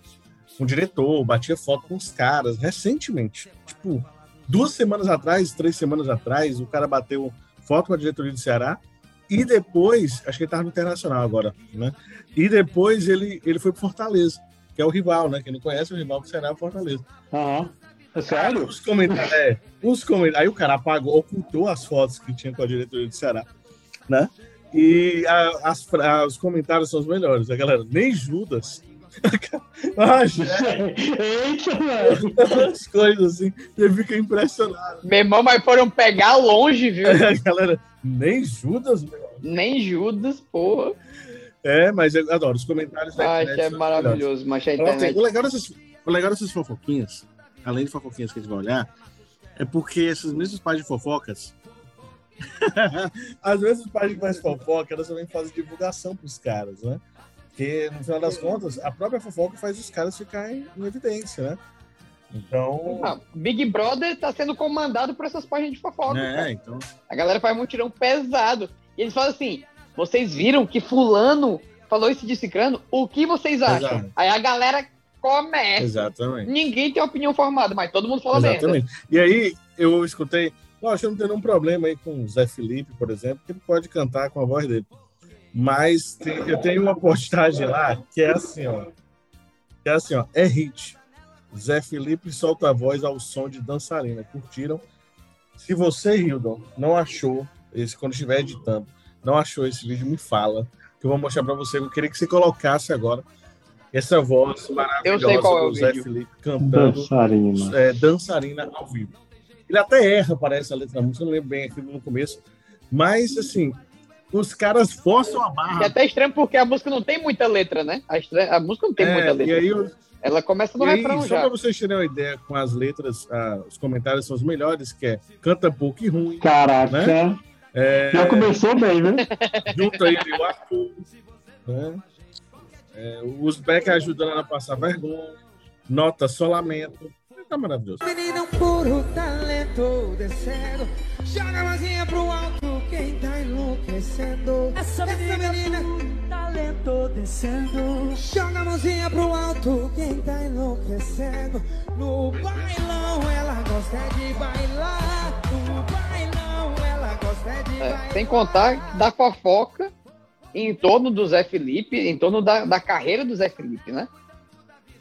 Speaker 4: Com o diretor, batia foto com os caras, recentemente. Tipo, duas semanas atrás, três semanas atrás, o cara bateu foto com a diretoria do Ceará. E depois, acho que ele tava no Internacional agora, né? E depois ele, ele foi pro Fortaleza, que é o rival, né? Quem não conhece, o rival do Ceará é o Fortaleza.
Speaker 5: Aham. É sério?
Speaker 4: Os comentários, é, os comentários. Aí o cara apagou, ocultou as fotos que tinha com a diretoria do Ceará, né? E a- as, fra- os comentários são os melhores. A galera, nem Judas. ah,
Speaker 5: Eita, velho.
Speaker 4: As coisas assim, você fica impressionado.
Speaker 3: Meu irmão, mas foram pegar longe, viu?
Speaker 4: A galera, nem Judas, meu.
Speaker 3: Nem Judas, porra.
Speaker 4: É, mas eu adoro os comentários da
Speaker 3: Ai,
Speaker 4: internet
Speaker 3: que é maravilhoso, mas a
Speaker 4: tem-
Speaker 3: internet.
Speaker 4: O legal, dessas, o legal dessas fofoquinhas, além de fofoquinhas que a gente vai olhar, é porque essas mesmas páginas de fofocas, às vezes as páginas que fazem fofoca, elas também fazem divulgação pros caras, né? Porque, no final das contas, a própria fofoca faz os caras ficarem em evidência, né? Então.
Speaker 3: Ah, Big Brother tá sendo comandado por essas páginas de fofoca.
Speaker 4: É,
Speaker 3: cara.
Speaker 4: então.
Speaker 3: A galera faz mutirão pesado. E eles falam assim: vocês viram que Fulano falou isso de Cicrano? O que vocês acham?
Speaker 4: Exato.
Speaker 3: Aí a galera começa.
Speaker 4: Exatamente.
Speaker 3: Ninguém tem opinião formada, mas todo mundo fala merda.
Speaker 4: Exatamente. E aí, eu escutei, eu não tenho nenhum problema aí com o Zé Felipe, por exemplo, que ele pode cantar com a voz dele. Mas tem- eu tenho uma postagem lá que é assim, ó. Que é assim, ó. É hit. Zé Felipe solta a voz ao som de dançarina. Curtiram? Se você, Hildon, não achou, esse, quando estiver editando, não achou esse vídeo, me fala. Que eu vou mostrar pra você. Eu queria que você colocasse agora essa voz maravilhosa
Speaker 3: Eu sei qual é o
Speaker 4: do Zé
Speaker 3: vídeo.
Speaker 4: Felipe cantando
Speaker 5: Dançarina.
Speaker 4: é, dançarina ao vivo. Ele até erra, parece, a letra da música, eu não lembro bem aqui no começo. Mas, assim, os caras forçam a
Speaker 3: E
Speaker 4: barra.
Speaker 3: até estranho porque a música não tem muita letra, né? A, a música não tem
Speaker 4: É,
Speaker 3: muita
Speaker 4: e
Speaker 3: letra.
Speaker 4: aí, eu-
Speaker 3: Ela começa no
Speaker 4: e aí,
Speaker 3: refrão
Speaker 4: só
Speaker 3: já.
Speaker 4: para vocês terem uma ideia com as letras, ah, os comentários são os melhores, que é canta pouco e ruim.
Speaker 5: Caraca.
Speaker 4: Né? É,
Speaker 5: Já começou bem, né?
Speaker 4: junta ele e o Arthur. Né? É, os Beck ajudando ela a passar vergonha. Nota só lamento. Tá maravilhoso.
Speaker 2: Menina, um puro talento descendo. Joga a mãozinha pro alto, quem tá enlouquecendo. Essa menina, puro talento descendo. Joga a mãozinha pro alto, quem tá enlouquecendo. No bailão, ela gosta de bailar. No bailão, ela gosta de
Speaker 3: É,
Speaker 2: bailar.
Speaker 3: sem contar da fofoca em torno do Zé Felipe, em torno da, da carreira do Zé Felipe, né?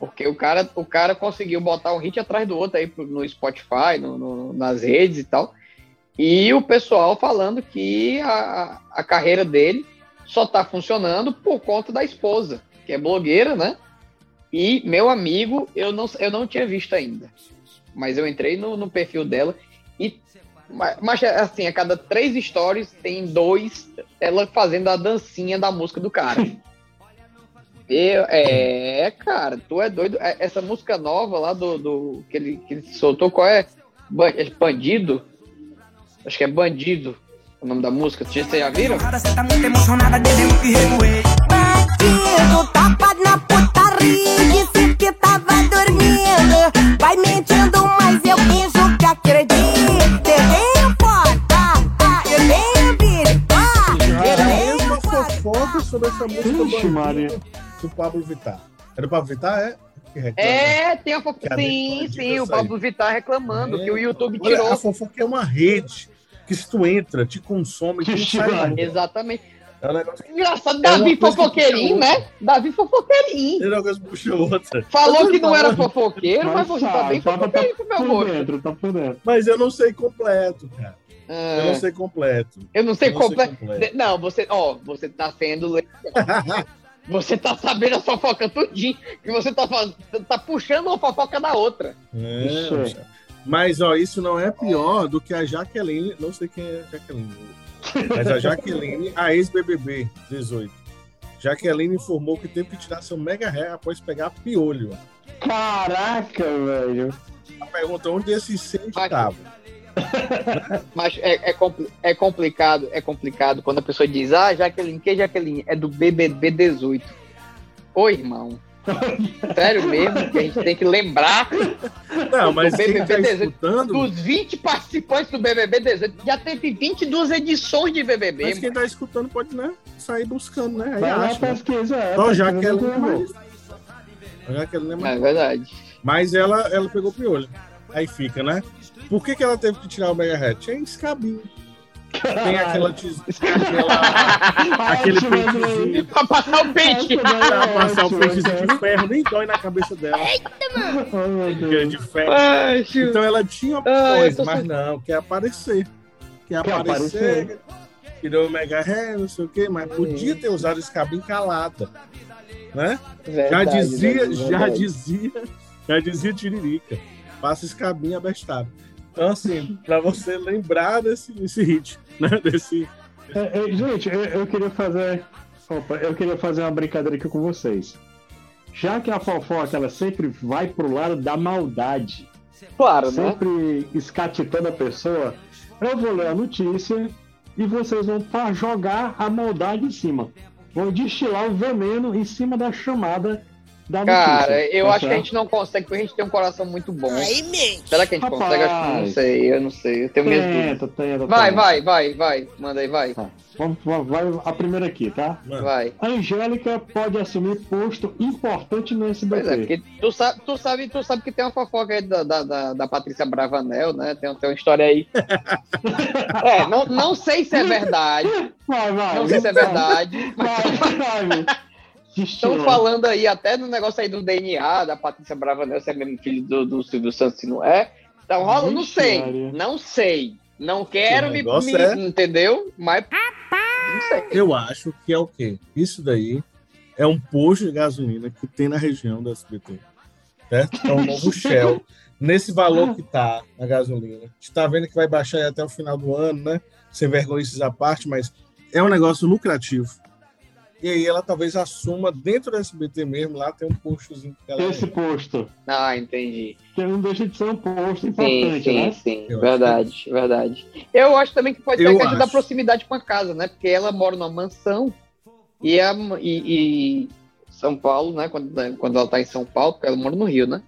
Speaker 3: Porque o cara, o cara conseguiu botar um hit atrás do outro aí no Spotify, no- no- nas redes e tal. E o pessoal falando que a, a carreira dele só tá funcionando por conta da esposa, que é blogueira, né? E meu amigo, eu não, eu não tinha visto ainda. Mas eu entrei no, no perfil dela e mas, assim, a cada três stories tem dois ela fazendo a dancinha da música do cara. Eu, é, cara, tu é doido. É, Essa música nova lá do, do que, ele, que ele soltou, qual é? É Bandido? Acho que é Bandido o nome da música. Vocês já viram?
Speaker 2: Você tá muito emocionada que.
Speaker 12: Bandido, tapa na putaria, disse que tava dormindo. Vai mentindo, mas eu finjo que acredito. Eu foda, eu tenho
Speaker 4: Já é
Speaker 12: virtude.
Speaker 4: uma fofoca sobre essa música
Speaker 5: Ixi, Maria.
Speaker 4: Do Pablo Vittar. É do Pablo Vittar, é? Reclama.
Speaker 3: É, tem a fofoca. Sim, sim, o. Pablo Vittar reclamando que o YouTube
Speaker 4: Olha,
Speaker 3: tirou.
Speaker 4: a fofoca é uma rede que se tu entra, te consome, não sai.
Speaker 3: Exatamente.
Speaker 4: É um negócio que
Speaker 3: Engraçado,
Speaker 4: É
Speaker 3: Davi
Speaker 4: que
Speaker 3: fofoqueirinho, né? Davi fofoqueirinho.
Speaker 4: é um negócio puxa outra.
Speaker 3: Falou que não era fofoqueiro, mas, você tá bem
Speaker 5: tava
Speaker 3: fofoqueirinho com o meu
Speaker 5: por
Speaker 3: gosto.
Speaker 5: dentro, tá por dentro.
Speaker 4: Mas eu não sei completo, cara. Eu não sei completo.
Speaker 3: Eu não sei
Speaker 4: Eu não sei
Speaker 3: completo. Não, você, ó, você tá sendo. Você tá sabendo a fofoca tudinho, que você tá, tá puxando uma fofoca da outra.
Speaker 4: É. Mas, ó, isso não é pior do que a Jaqueline. Não sei quem é a Jaqueline. Mas a Jaqueline, a ex-BBB 18. Jaqueline informou que teve que tirar seu mega ré após pegar piolho.
Speaker 5: Caraca, velho.
Speaker 4: A pergunta onde esse incêndio tava.
Speaker 3: Mas é, é, compli- é complicado, é complicado quando a pessoa diz, ah, Jaqueline, que Jaqueline? É do BBB 18. Ô, irmão. Sério mesmo que a gente tem que lembrar
Speaker 4: Não, mas
Speaker 3: do
Speaker 4: quem
Speaker 3: BBB
Speaker 4: tá
Speaker 3: 18,
Speaker 4: escutando.
Speaker 3: dos 20 participantes do BBB 18. Já teve 22 edições de BBB.
Speaker 4: Mas quem tá escutando pode, né? Sair buscando, né? Aí
Speaker 5: Vai lá,
Speaker 4: acha. né?
Speaker 5: pesquisa. É,
Speaker 4: Só Jaqueline é Jaqueline é
Speaker 3: É verdade.
Speaker 4: Mas ela, ela pegou piolho. Aí fica, né? Por que, que ela teve que tirar o mega ré? Tinha escabinho. Tem aquela tes... aquela... aquele
Speaker 5: Ótimo,
Speaker 4: pentezinho.
Speaker 3: pra passar o pente.
Speaker 4: Pra passar o pentezinho de ferro, nem dói na cabeça dela. Aquele
Speaker 5: Deus.
Speaker 4: de ferro.
Speaker 3: Ai.
Speaker 4: Então ela tinha
Speaker 3: Ah,
Speaker 4: opções,
Speaker 3: tô
Speaker 4: mas
Speaker 3: sem-
Speaker 4: não, quer aparecer. Quer,
Speaker 5: Quer
Speaker 4: aparecer.
Speaker 5: aparecer.
Speaker 4: Tirou o mega ré, não sei o quê, mas podia ter usado esse cabinho calada. Né? já
Speaker 3: Verdade,
Speaker 4: dizia,
Speaker 3: verdade,
Speaker 4: já
Speaker 3: verdade.
Speaker 4: dizia, já dizia Tiririca. Passa esse cabinho abestado. Então, assim, pra você lembrar desse, desse hit, né? Desse.
Speaker 5: É, é, gente, eu, eu queria fazer. Opa, eu queria fazer uma brincadeira aqui com vocês. Já que a fofoca ela sempre vai pro lado da maldade,
Speaker 3: Claro, né?
Speaker 5: sempre escatitando a pessoa, eu vou ler a notícia e vocês vão jogar a maldade em cima. Vão destilar o veneno em cima da chamada da notícia.
Speaker 3: Cara, eu
Speaker 5: tá
Speaker 3: acho que a
Speaker 5: certo?
Speaker 3: gente não consegue, porque a gente tem um coração muito bom.
Speaker 12: Aí mente.
Speaker 3: Será que a gente
Speaker 5: Rapaz.
Speaker 3: consegue? Acho que não sei, eu não sei. Eu tenho medo.
Speaker 5: Tenta, tenta,
Speaker 3: Vai,
Speaker 5: tenta.
Speaker 3: vai, vai, vai. Manda aí, vai.
Speaker 5: Tá. Vamos, vamos, vai a primeira aqui, tá?
Speaker 3: Vai.
Speaker 5: A Angélica pode assumir posto importante no SBT.
Speaker 3: Pois é, porque tu sabe, tu sabe, tu sabe que tem uma fofoca aí da, da, da, da Patrícia Bravanel, né? Tem, tem uma história aí. é, não, não sei se é verdade.
Speaker 5: Vai, vai.
Speaker 3: Não sei se é verdade. Mas
Speaker 5: Vai, vai.
Speaker 3: Estão falando aí até do negócio aí do DNA da Patrícia Bravanel, se é mesmo filho do, do Silvio Santos, se não é. Então rola, não sei.
Speaker 5: Maria.
Speaker 3: Não sei. Não quero me, me-
Speaker 4: é-
Speaker 3: Entendeu? Mas. Não sei.
Speaker 4: Eu acho que é o quê? Isso daí é um posto de gasolina que tem na região da SBT. Certo? É um novo Shell. Nesse valor que tá a gasolina. A gente tá vendo que vai baixar aí até o final do ano, né? Sem vergonhices à parte, mas é um negócio lucrativo. E aí ela talvez assuma dentro da SBT mesmo, lá tem um postozinho que ela
Speaker 5: Esse posto.
Speaker 3: Ah, entendi.
Speaker 5: Que não deixa de ser um posto
Speaker 3: Sim,
Speaker 5: importante,
Speaker 3: sim,
Speaker 5: né?
Speaker 3: sim.
Speaker 4: Eu
Speaker 3: verdade, verdade. Eu acho também que pode ser a questão da proximidade com a casa, né? Porque ela mora numa mansão e, a, e, e São Paulo, né? Quando, quando ela tá em São Paulo, porque ela mora no Rio, né?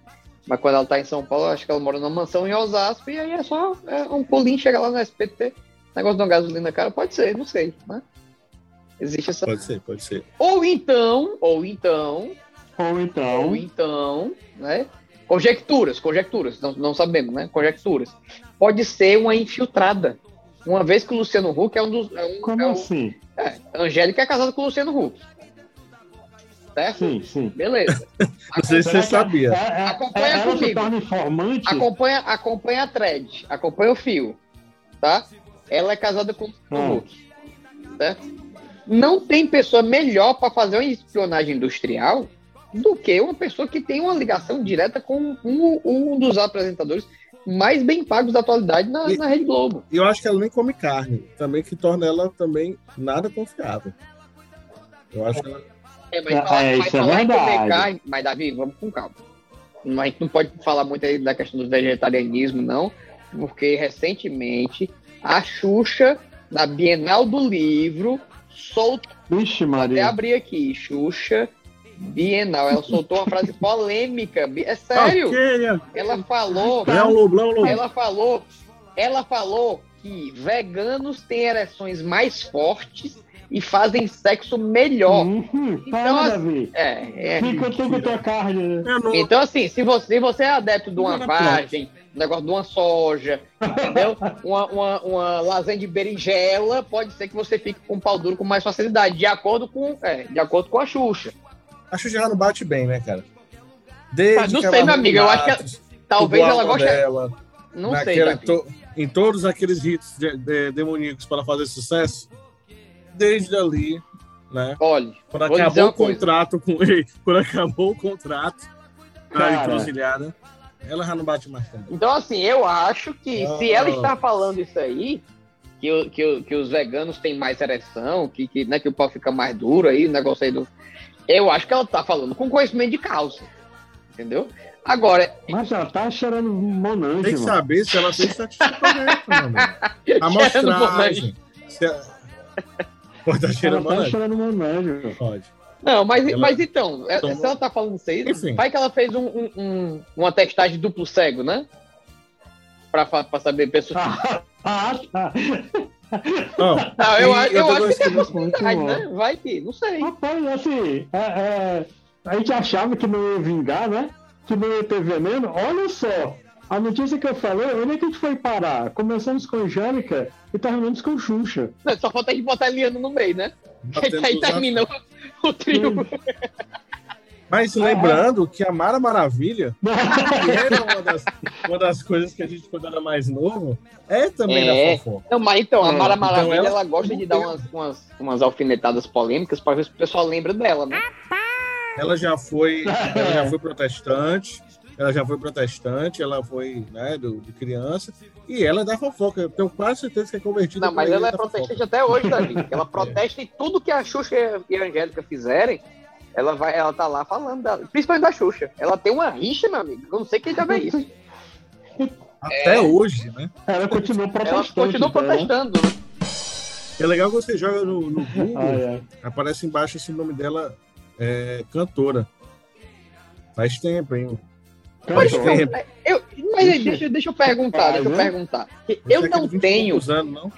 Speaker 3: Mas quando ela tá em São Paulo, eu acho que ela mora numa mansão em Osasco e aí é só é, um pulinho, chega lá no SPT. Negócio de uma gasolina cara, pode ser, não sei, né? Existe essa.
Speaker 4: Pode ser, pode ser.
Speaker 3: Ou então, ou então,
Speaker 5: Ou então.
Speaker 3: ou então, né? Conjecturas, conjecturas, não, não sabemos, né? Conjecturas. Pode ser uma infiltrada. Uma vez que o Luciano Huck é um dos. É um,
Speaker 5: Como
Speaker 3: é um-
Speaker 5: assim?
Speaker 3: é, a Angélica é casada com o Luciano Huck. Certo?
Speaker 5: Sim, sim.
Speaker 3: Beleza.
Speaker 4: Não sei se você sabia.
Speaker 5: É, é,
Speaker 3: Acompanha
Speaker 5: se
Speaker 3: comigo. Acompanha, acompanha a thread, acompanha o fio. Tá? Ela é casada com o Luciano
Speaker 5: Hum.
Speaker 3: Huck. Certo? Não tem pessoa melhor para fazer uma espionagem industrial do que uma pessoa que tem uma ligação direta com um, um dos apresentadores mais bem pagos da atualidade na,
Speaker 4: E-
Speaker 3: na Rede Globo.
Speaker 4: E eu acho que ela nem come carne, também que torna ela também nada confiável. Eu acho que ela...
Speaker 3: É, mas
Speaker 5: É,
Speaker 3: falar,
Speaker 5: é,
Speaker 3: mas
Speaker 5: isso é
Speaker 3: falar comer
Speaker 5: verdade.
Speaker 3: carne, mas Davi, vamos com calma. Não- A gente não pode falar muito aí da questão do vegetarianismo, não, porque recentemente a Xuxa, na Bienal do Livro, soltou,
Speaker 5: Vixe,
Speaker 3: até
Speaker 5: Maria.
Speaker 3: abrir aqui, Xuxa, Bienal, ela soltou uma frase polêmica, é sério,
Speaker 4: Ok,
Speaker 3: ela falou,
Speaker 4: é é lobo.
Speaker 3: ela falou, ela falou que veganos têm ereções mais fortes e fazem sexo melhor.
Speaker 5: Uhum,
Speaker 3: Então,
Speaker 5: para,
Speaker 3: assim. É, é,
Speaker 5: Fica tu com tua carne. né?
Speaker 3: Então, assim, se você, se você é adepto de uma
Speaker 4: Não,
Speaker 3: vagem, um negócio de uma soja, entendeu? Uma, uma, uma lasanha de berinjela, pode ser que você fique com pau duro com mais facilidade, de acordo com, é, de acordo com a Xuxa.
Speaker 4: A Xuxa já não bate bem, né, cara? Desde
Speaker 3: Ah, não sei,
Speaker 4: ela
Speaker 3: meu amigo, eu acho que
Speaker 4: Matos,
Speaker 3: Talvez ela goste.
Speaker 4: dela,
Speaker 3: Não sei,
Speaker 4: naquela-
Speaker 3: Davi.
Speaker 4: to- em todos aqueles hits de, de- demoníacos para fazer sucesso, desde ali, né?
Speaker 3: Olha,
Speaker 4: Quando acabou o
Speaker 3: coisa.
Speaker 4: contrato com ele, quando acabou o contrato, a
Speaker 5: Cara.
Speaker 4: encruzilhada, ela já não bate mais também.
Speaker 3: Então, assim, eu acho que se ela está falando isso aí, que, que, que os veganos têm mais ereção, que, que, né, que o pau fica mais duro aí, o negócio aí do. Eu acho que ela tá falando com conhecimento de causa. Entendeu? Agora,
Speaker 5: Mas já tá cheirando monange,
Speaker 4: Tem que
Speaker 5: mano.
Speaker 4: saber se ela fez estatística correta,
Speaker 3: cheirando
Speaker 4: Amostragem. Se a... Pode estar
Speaker 5: Ela
Speaker 4: cheirando
Speaker 5: tá
Speaker 4: monange?
Speaker 5: cheirando monange. mano.
Speaker 4: Pode.
Speaker 3: Não, mas,
Speaker 4: Ela
Speaker 3: mas então, é-
Speaker 4: tomou-
Speaker 3: se ela tá falando isso aí,
Speaker 4: Enfim.
Speaker 3: vai que ela fez um, um- um- uma testagem duplo cego, né? Pra, pra saber pessoas.
Speaker 5: Ah, tá.
Speaker 3: Não, eu, acho- eu
Speaker 4: outra
Speaker 3: acho que tem
Speaker 4: que-
Speaker 3: possibilidade, né? Vai que, não sei.
Speaker 5: Rapaz, assim, é, é, a gente achava que não ia vingar, né? Que não ia ter veneno. Olha só, a notícia que eu falei, onde é que a gente foi parar? Começamos com Angélica e terminamos com Xuxa.
Speaker 3: Não, Só falta a gente botar a Eliana no meio, né?
Speaker 4: Batendo
Speaker 3: aí
Speaker 4: os
Speaker 3: termina o, trio.
Speaker 4: Mas lembrando que a Mara Maravilha, que era uma das, uma das coisas que a gente, quando era mais novo, é também
Speaker 3: É.
Speaker 4: da fofoca.
Speaker 3: Não, mas então, a
Speaker 4: É,
Speaker 3: Mara
Speaker 4: então
Speaker 3: Maravilha,
Speaker 4: ela-
Speaker 3: ela, gosta de dar umas, umas, umas alfinetadas polêmicas pra ver se o pessoal lembra dela, né?
Speaker 4: Ela já foi, ela já foi protestante, ela já foi protestante, ela foi, né, do, de criança, e ela é da fofoca. Eu tenho quase certeza que é convertida.
Speaker 3: Não, mas ela é
Speaker 4: da fofoca.
Speaker 3: protestante até hoje, Davi. Ela protesta em tudo que a Xuxa e a Angélica fizerem. Ela, vai, ela tá lá falando, dela, principalmente da Xuxa. Ela tem uma rixa, meu amigo. Eu não sei quem já vê isso.
Speaker 4: Até hoje, né?
Speaker 5: Ela continua
Speaker 3: Ela
Speaker 5: protestando.
Speaker 3: continua
Speaker 5: então, né?
Speaker 3: protestando, né?
Speaker 4: É legal que você joga no, no Google,
Speaker 5: Ah, é.
Speaker 4: aparece embaixo esse nome dela, é, cantora. Faz tempo, hein? Faz
Speaker 5: Cantora.
Speaker 4: tempo.
Speaker 3: Eu, mas deixa, deixa eu perguntar, deixa eu
Speaker 5: né?
Speaker 3: perguntar. Eu
Speaker 4: é
Speaker 3: não
Speaker 4: aquele 20 e
Speaker 3: tenho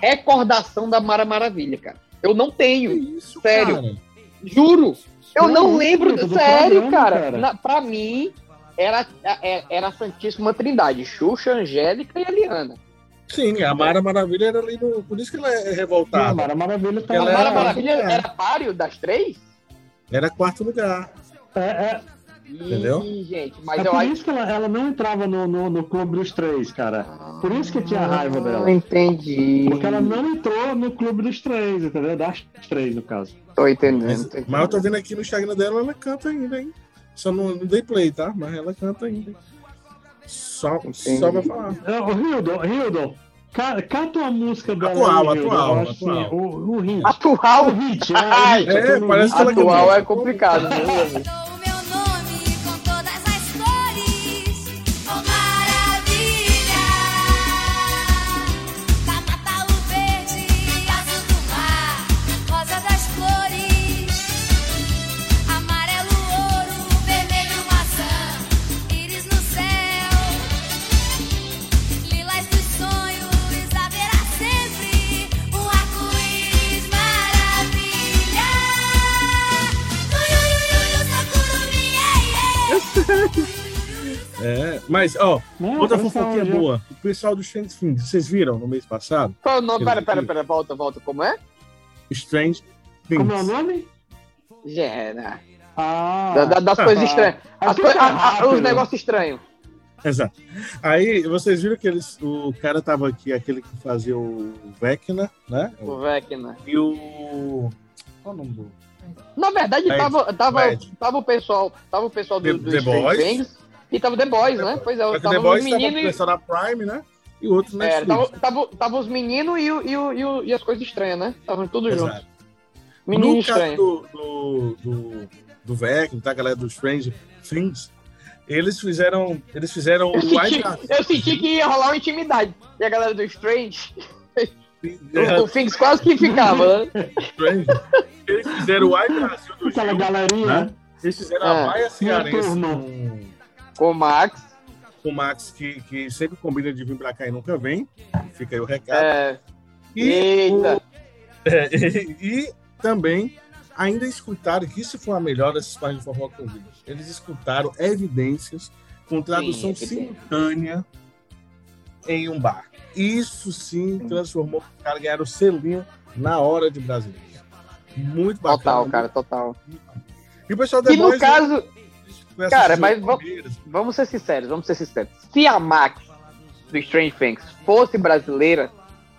Speaker 3: recordação da Mara Maravilha, cara. Eu não tenho. Sério. Juro. Eu
Speaker 5: Não,
Speaker 3: lembro. Sério, cara. Na, pra mim, era, é- era a Santíssima Trindade. Xuxa, Angélica e Eliana.
Speaker 4: Sim, a Mara Maravilha era ali no. Por isso que ela é
Speaker 5: A
Speaker 4: revoltada.
Speaker 5: Mara Maravilha tá
Speaker 3: A Mara
Speaker 4: era-
Speaker 3: Maravilha
Speaker 4: é.
Speaker 3: era páreo das três?
Speaker 4: Era quarto lugar.
Speaker 5: É, é,
Speaker 4: Entendeu?
Speaker 3: Ih, gente, mas
Speaker 5: é por
Speaker 3: acho
Speaker 5: isso que ela, ela não entrava no, no, no clube dos três, cara. Por isso que eu tinha raiva dela.
Speaker 3: Não entendi.
Speaker 5: Porque ela não entrou no clube dos três, entendeu? Das três, no caso.
Speaker 3: Tô entendendo.
Speaker 4: Mas,
Speaker 3: tô entendendo.
Speaker 4: mas eu tô vendo aqui no Instagram dela, ela canta ainda, hein? Só não, não dei play, tá? Mas ela canta ainda. Só, só pra falar.
Speaker 5: É, Hildon, Hildon, ca- canta uma música dela.
Speaker 4: Atual,
Speaker 5: aí, Hildon.
Speaker 4: atual,
Speaker 5: acho
Speaker 4: atual.
Speaker 5: assim, o, o hit.
Speaker 3: Atual?
Speaker 5: O hit, é, o hit,
Speaker 4: é,
Speaker 5: aquele
Speaker 4: parece que ela
Speaker 3: Atual é complicado, né?
Speaker 4: Mas, ó,
Speaker 5: Não,
Speaker 4: outra fofoquinha
Speaker 5: já-
Speaker 4: boa. O pessoal do Strange Things, vocês viram no mês passado?
Speaker 3: Qual é o nome? Pera, pera, pera, volta, volta. Como é?
Speaker 4: Strange Things.
Speaker 5: Como é o nome?
Speaker 3: Gera.
Speaker 5: Ah,
Speaker 3: Da- da- das
Speaker 4: Ah,
Speaker 3: coisas
Speaker 5: tá.
Speaker 3: estranhas.
Speaker 5: É
Speaker 3: As
Speaker 5: porque
Speaker 3: coi- a- a-
Speaker 5: rápido.
Speaker 3: os negócios estranhos.
Speaker 4: Exato. Aí, vocês viram que eles, o cara tava aqui, aquele que fazia o Vecna, né?
Speaker 3: O Vecna.
Speaker 4: E o... Qual o nome do...
Speaker 3: Na verdade,
Speaker 4: Ed,
Speaker 3: tava, tava,
Speaker 4: Ed.
Speaker 3: tava o pessoal, tava o pessoal do,
Speaker 4: The-
Speaker 3: do
Speaker 4: The Boys.
Speaker 3: Things e tava The Boys, né? Pois é,
Speaker 4: Só que o
Speaker 3: tava
Speaker 4: The
Speaker 3: os
Speaker 4: Boys tava
Speaker 3: meninos e
Speaker 4: começando na Prime, né? E o outro na
Speaker 3: é,
Speaker 4: Netflix.
Speaker 3: tava, tava, tava os meninos e, o- e, o- e, e as coisas estranhas, né? Estavam tudo
Speaker 4: Exato.
Speaker 3: junto. Menino
Speaker 4: no caso
Speaker 3: estranho.
Speaker 4: do, do, do, do Vecna, tá? A galera do Strange Things, eles fizeram, eles fizeram
Speaker 3: Eu
Speaker 4: o
Speaker 3: senti, eu senti que ia rolar uma intimidade. E a galera do Strange,
Speaker 4: É.
Speaker 3: o, o Things quase que ficava, né?
Speaker 4: Strange. Eles fizeram o live Brasil do
Speaker 5: Aquela
Speaker 4: Gil,
Speaker 5: galerinha,
Speaker 4: né? Eles fizeram
Speaker 3: É.
Speaker 4: a Baia Cearense
Speaker 5: turno.
Speaker 4: Com,
Speaker 3: Com o Max.
Speaker 4: com o Max, que, que sempre combina de vir pra cá e nunca vem. Fica aí o recado.
Speaker 3: É,
Speaker 4: E,
Speaker 3: eita.
Speaker 4: o- é, e, e também ainda escutaram, que isso foi a melhor dessas páginas de fofoca que eu vi. Eles escutaram evidências com tradução
Speaker 3: Sim,
Speaker 4: simultânea em um bar. Isso sim transformou o cara ganhar o selinho na hora de brasileiro. Muito bacana.
Speaker 3: Total, cara, total.
Speaker 4: E o pessoal da
Speaker 3: E no
Speaker 4: Boys,
Speaker 3: caso,
Speaker 4: né,
Speaker 3: cara, mas vamos- ser sinceros, vamos ser sinceros. Se a Max do Strange Things fosse brasileira,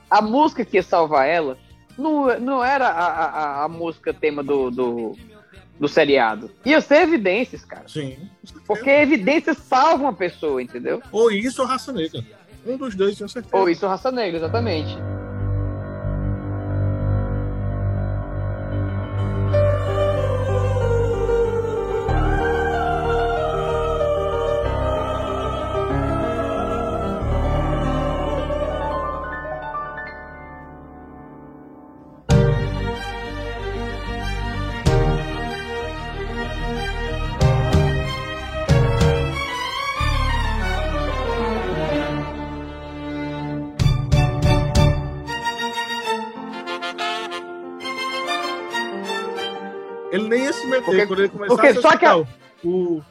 Speaker 3: a música que ia salvar ela não, não era a, a, a- música tema do, do, do seriado. Ia ser evidências, cara.
Speaker 4: Sim.
Speaker 3: Porque evidências salvam a pessoa, entendeu?
Speaker 4: Ou isso ou raça negra. Um dos dois, tenho certeza.
Speaker 3: Ou isso ou raça negra, exatamente. Porque-
Speaker 4: quando ele começasse
Speaker 3: porque
Speaker 4: a
Speaker 3: só que a-
Speaker 4: o...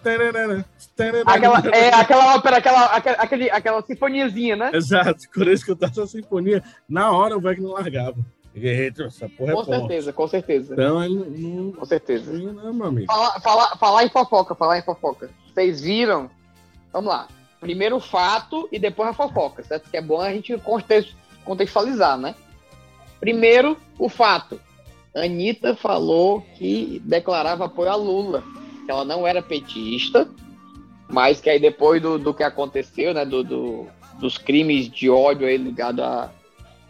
Speaker 3: Aquela, é, aquela ópera, aquela, aquele, aquela sinfoniazinha, né?
Speaker 4: Exato, quando ele escutasse a sinfonia, na hora o Wagner largava. Eita, essa porra é
Speaker 3: Com
Speaker 4: forte.
Speaker 3: certeza, com certeza.
Speaker 4: Então ele não...
Speaker 3: Com certeza.
Speaker 4: Não, não, meu amigo.
Speaker 3: Falar, falar, falar em fofoca, falar em fofoca. Vocês viram? Vamos lá. Primeiro o fato e depois a fofoca, certo? Que é bom a gente context- contextualizar, né? Primeiro, o fato. Anitta falou que declarava apoio a Lula, que ela não era petista, mas que aí depois do, do que aconteceu, né? Do, do- dos crimes de ódio aí ligado à,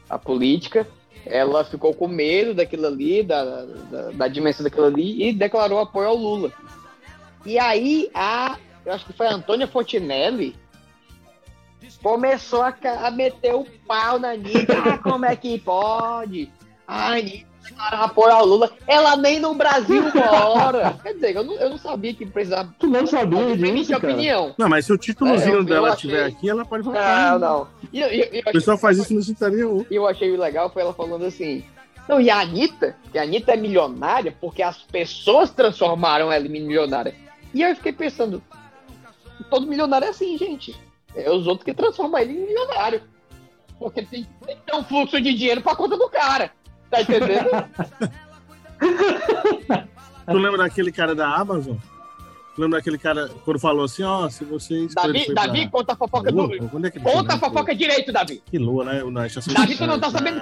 Speaker 3: à política, ela ficou com medo daquilo ali, da, da, da dimensão daquilo ali, e declarou apoio ao Lula. E aí, a, eu acho que foi a Antônia Fontinelli, começou a, a meter o pau na Anitta. Ah, como é que pode? A Anitta declarar apoio ao Lula. Ela nem no Brasil mora. Quer dizer, eu não, eu não sabia que precisava.
Speaker 5: Tu não sabia disso, cara?
Speaker 3: opinião.
Speaker 4: Não, mas se o títulozinho
Speaker 3: É,
Speaker 4: dela
Speaker 3: achei-
Speaker 4: estiver aqui, ela pode falar.
Speaker 3: Não, não. E eu- eu- eu
Speaker 4: O pessoal faz isso no interior.
Speaker 3: E eu achei legal foi ela falando assim. Não, e a Anitta, que a Anitta é milionária porque as pessoas transformaram ela em milionária. E aí eu fiquei pensando, todo milionário é assim, gente. É os outros que transformam ele em milionário. Porque tem, tem que ter um fluxo de dinheiro pra conta do cara. Tá entendendo?
Speaker 4: Tu lembra daquele cara da Amazon? Lembra daquele cara, quando falou assim, ó, se vocês...
Speaker 3: Davi, Davi, conta a fofoca do.
Speaker 4: Onde é que
Speaker 3: Conta a fofoca direito, Davi.
Speaker 4: Que lua, né? Na estação
Speaker 3: Davi, tu não tá sabendo.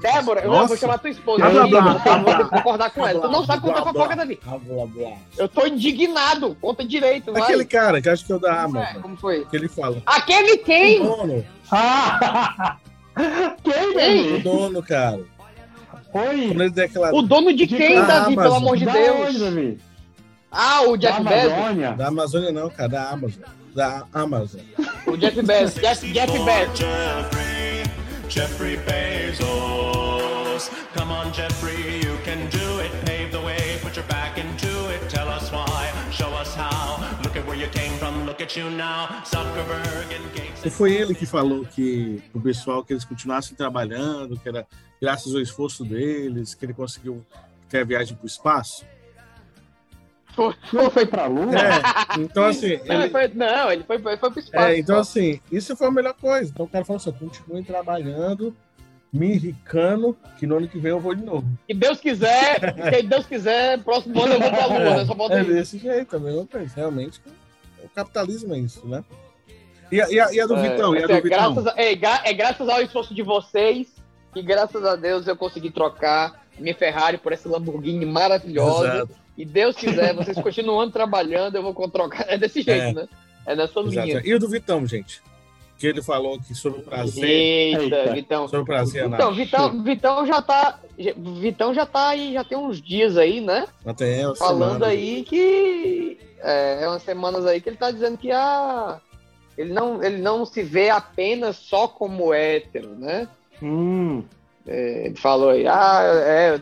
Speaker 3: Débora, eu
Speaker 4: Nossa.
Speaker 3: vou chamar tua esposa.
Speaker 4: Blá, blá, blá,
Speaker 3: concordar com ela. Tu não sabe contar fofoca. Davi.
Speaker 4: Blá, blá.
Speaker 3: Eu tô indignado. Conta direito, vai.
Speaker 4: Aquele cara que acho que é o da Amazon.
Speaker 3: Como foi?
Speaker 4: Que ele fala.
Speaker 3: Aquele quem?
Speaker 4: O dono.
Speaker 5: Quem,
Speaker 4: O
Speaker 3: Quem?
Speaker 4: dono, cara.
Speaker 5: Oi?
Speaker 4: Quando ele declara...
Speaker 3: O dono de quem,
Speaker 4: Da
Speaker 3: Davi, pelo amor de
Speaker 5: Da
Speaker 3: Deus?
Speaker 5: onde, Davi?
Speaker 3: Ah, o Jeff
Speaker 5: Da
Speaker 3: Bezos.
Speaker 5: Amazônia?
Speaker 4: Da Amazônia não, cara, da Amazon. Da Amazon.
Speaker 3: O Jeff Bezos. Jeff, Jeff Bezos.
Speaker 13: Jeffrey Bezos. Come on, Jeffrey, you can do it. Pave the way, put your back into it. Tell us why, show us how.
Speaker 4: E foi ele que falou que o pessoal que eles continuassem trabalhando, que era graças ao esforço deles, que ele conseguiu ter a viagem para o espaço.
Speaker 5: Não foi pra Lua?
Speaker 4: É, então assim,
Speaker 3: Não, ele foi, não, ele foi, foi, foi pro espaço.
Speaker 4: é, então assim, isso foi a melhor coisa. Então o cara falou assim, continuem trabalhando, me enricando, que no ano que vem eu vou de novo.
Speaker 3: Se Deus quiser, se Deus quiser, próximo ano eu vou pra Lua, né? Só falta
Speaker 4: É
Speaker 3: isso.
Speaker 4: desse jeito, a mesma coisa. Realmente, o capitalismo é isso, né? E a, e a- e a do
Speaker 3: É,
Speaker 4: Vitão? E a
Speaker 3: assim,
Speaker 4: do Vitão?
Speaker 3: graças a- é, é graças ao esforço de vocês que, graças a Deus, eu consegui trocar minha Ferrari por essa Lamborghini maravilhosa.
Speaker 4: Exato.
Speaker 3: E Deus quiser, vocês continuando trabalhando, eu vou trocar. É desse jeito,
Speaker 4: É.
Speaker 3: né? É nessa
Speaker 4: Exato.
Speaker 3: linha.
Speaker 4: E o do Vitão, gente? Que ele falou que sobre o prazer.
Speaker 3: Eita,
Speaker 5: Eita.
Speaker 3: Vitão.
Speaker 4: Sobre o prazer.
Speaker 3: Então, Vitão, Vitão já tá. Vitão já tá aí, já tem uns dias aí, né?
Speaker 4: Até
Speaker 3: Falando
Speaker 4: semana.
Speaker 3: aí que. É, é umas semanas aí que ele tá dizendo que a. Ele não, ele não se vê apenas só como hétero, né?
Speaker 5: Hum.
Speaker 3: É, ele falou aí, ah, é,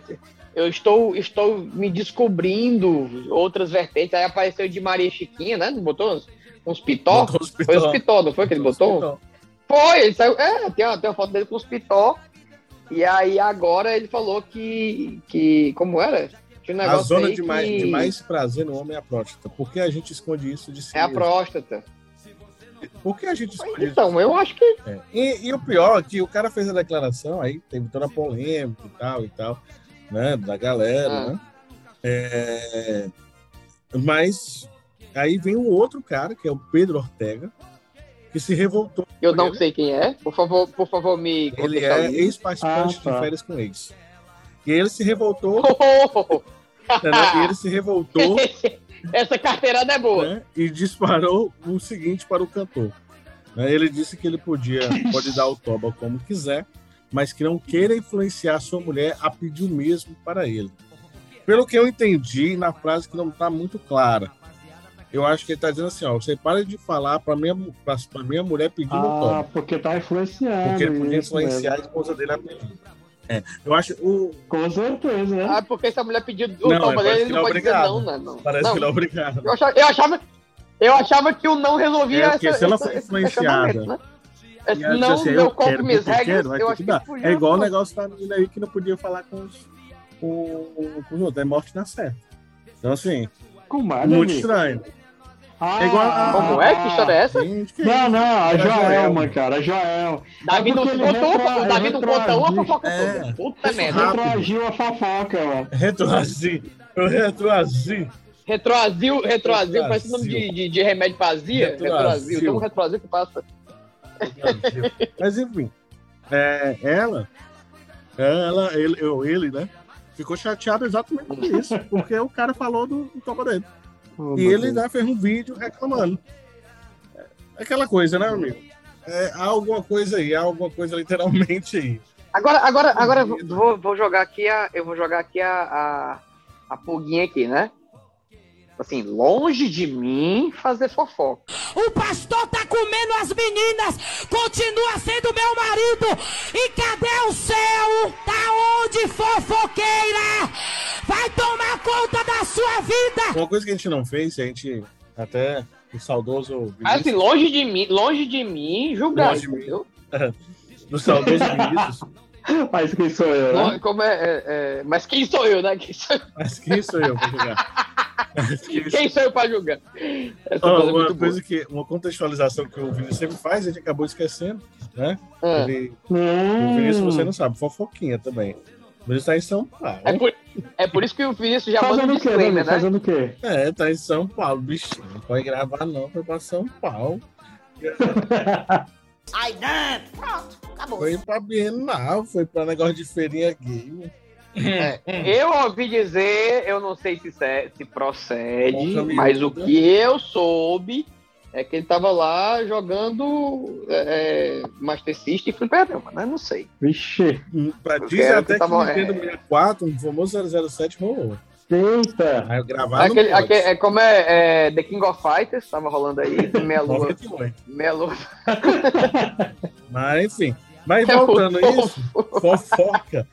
Speaker 3: eu estou, estou me descobrindo outras vertentes. Aí apareceu de Maria Chiquinha, né? Botou uns, uns pitó?
Speaker 4: Botou uns pitó.
Speaker 3: Foi os pitó, não foi que ele botou? Foi, ele saiu. É, tem uma, tem uma foto dele com os pitó. E aí agora ele falou que. que como era? Tinha um
Speaker 4: A zona
Speaker 3: aí
Speaker 4: de mais,
Speaker 3: que
Speaker 4: de mais prazer no homem é a próstata. Por que a gente esconde isso de si
Speaker 3: É a
Speaker 4: mesmo?
Speaker 3: próstata.
Speaker 4: Por que a gente esconde isso?
Speaker 3: Então, eu acho que.
Speaker 4: É. E, e o pior é que o cara fez a declaração, aí teve toda a polêmica e tal e tal, né? Da galera,
Speaker 3: Ah.
Speaker 4: né? É, Mas aí vem um outro cara, que é o Pedro Ortega, que se revoltou.
Speaker 3: Eu não sei quem é. Por favor, por favor, me
Speaker 4: Ele é ex-participante
Speaker 5: Ah, tá.
Speaker 4: de férias com ex. E ele se revoltou, entendeu? e ele se revoltou
Speaker 3: Essa carteirada é boa.
Speaker 4: né? e disparou o seguinte para o cantor. né? Ele disse que ele podia, pode dar o toba como quiser, mas que não queira influenciar sua mulher a pedir o mesmo para ele. Pelo que eu entendi na frase que não está muito clara, eu acho que ele está dizendo assim: ó, você para de falar para minha, pra, pra minha mulher pedir
Speaker 5: Ah,
Speaker 4: toba.
Speaker 5: porque tá influenciando.
Speaker 4: Porque ele podia influenciar a
Speaker 5: mesmo.
Speaker 4: esposa dele a pedir. É, eu acho o.
Speaker 5: Com certeza, né?
Speaker 3: Ah, porque se a mulher pediu o
Speaker 4: Não,
Speaker 3: dele,
Speaker 4: parece
Speaker 3: ele
Speaker 4: que
Speaker 3: não
Speaker 4: é
Speaker 3: pode dizer
Speaker 4: obrigado.
Speaker 3: não, né? Não.
Speaker 4: Parece
Speaker 3: Não,
Speaker 4: que ele é obrigado.
Speaker 3: Eu achava, eu achava, eu achava que o não resolvia
Speaker 4: É, porque
Speaker 3: essa,
Speaker 4: se ela
Speaker 3: essa- esse
Speaker 4: influenciada,
Speaker 3: questionamento, né? Esse
Speaker 4: ela diz
Speaker 3: não,
Speaker 4: assim,
Speaker 3: meu
Speaker 4: eu
Speaker 3: corpo,
Speaker 4: quero,
Speaker 3: minhas regras, eu acho
Speaker 4: que
Speaker 3: que podia-
Speaker 4: É igual o negócio da menina aí que não podia falar com os, com, com os outros. É morte na certa. Então, assim,
Speaker 5: Com mais,
Speaker 4: muito
Speaker 5: amigo.
Speaker 4: estranho.
Speaker 5: Ah,
Speaker 4: É igual a-
Speaker 3: Como é? Que história é essa?
Speaker 4: Gente, que
Speaker 5: Não, não, a Joelma, cara, a Joelma.
Speaker 3: Davi
Speaker 5: É
Speaker 3: não contou, o Davi não conta uma fofoca
Speaker 4: É.
Speaker 3: toda. Puta merda.
Speaker 5: Retroagiu a fofoca, ó.
Speaker 4: Retroazir.
Speaker 3: Retroazil, retroazil,
Speaker 4: Retroazil.
Speaker 3: parece nome de, de, de remédio pra azia. Tem um retroazil que passa.
Speaker 4: Mas enfim, é, ela, ela, ele, eu, ele, né? Ficou chateado exatamente por isso, porque o cara falou do, do toba dele.
Speaker 5: Oh,
Speaker 4: E ele ainda fez um vídeo reclamando. É aquela coisa, né, amigo? É, há alguma coisa aí, há alguma coisa literalmente aí.
Speaker 3: Agora, agora, agora eu vou, vou jogar aqui a. Eu vou jogar aqui a, a, a pulguinha aqui, né? Assim, longe de mim fazer fofoca.
Speaker 8: O pastor tá comendo as meninas, continua sendo meu marido. E cadê o céu? Tá onde, fofoqueira? Vai tomar conta da sua vida.
Speaker 4: Uma coisa que a gente não fez, a gente até o saudoso
Speaker 3: Assim,
Speaker 4: Vinícius,
Speaker 3: longe de mim, longe de mim julgar,
Speaker 4: Longe de mim. do saudoso Vinícius,
Speaker 5: Mas quem sou eu, né?
Speaker 3: Como é, é- é- mas quem sou eu, né? Quem sou,
Speaker 4: mas quem sou eu pra jogar? Quem
Speaker 3: eu pra julgar? Essa
Speaker 4: Ó,
Speaker 3: coisa é
Speaker 4: uma
Speaker 3: boa.
Speaker 4: coisa que uma contextualização que o Vinícius sempre faz, a gente acabou esquecendo, né?
Speaker 3: Ah.
Speaker 4: Ele,
Speaker 5: Hum.
Speaker 4: o Vinícius você não sabe, fofoquinha também. Mas está em São Paulo.
Speaker 3: É por, é por isso que o Vinícius já manda
Speaker 5: Fazendo
Speaker 3: um
Speaker 5: o quê,
Speaker 3: disclaimer, né?
Speaker 5: Fazendo o quê?
Speaker 4: É, tá em São Paulo, bichinho. Não pode gravar, não. Foi pra São Paulo.
Speaker 14: Ai, não, pronto, acabou.
Speaker 4: Foi pra Bienal, foi pra negócio de feirinha gay.
Speaker 3: É, eu ouvi dizer, eu não sei se, se, se procede, mas o
Speaker 4: miúda.
Speaker 3: que eu soube é que ele tava lá jogando é, é, Master System e Fliperama, né? Não sei.
Speaker 5: Vixe.
Speaker 4: Pra
Speaker 3: Porque
Speaker 4: dizer até
Speaker 3: que
Speaker 4: que
Speaker 3: tava-
Speaker 4: Nintendo
Speaker 3: é.
Speaker 4: 64, um famoso 007 rolou.
Speaker 5: Eita!
Speaker 4: Aí eu gravava
Speaker 3: Aquele, aquele- é como é, é The King of Fighters, tava rolando aí, meia lua.
Speaker 4: 98.
Speaker 3: Meia lua.
Speaker 4: Mas enfim. Mas
Speaker 3: É
Speaker 4: voltando a
Speaker 3: fofo.
Speaker 4: isso, fofoca.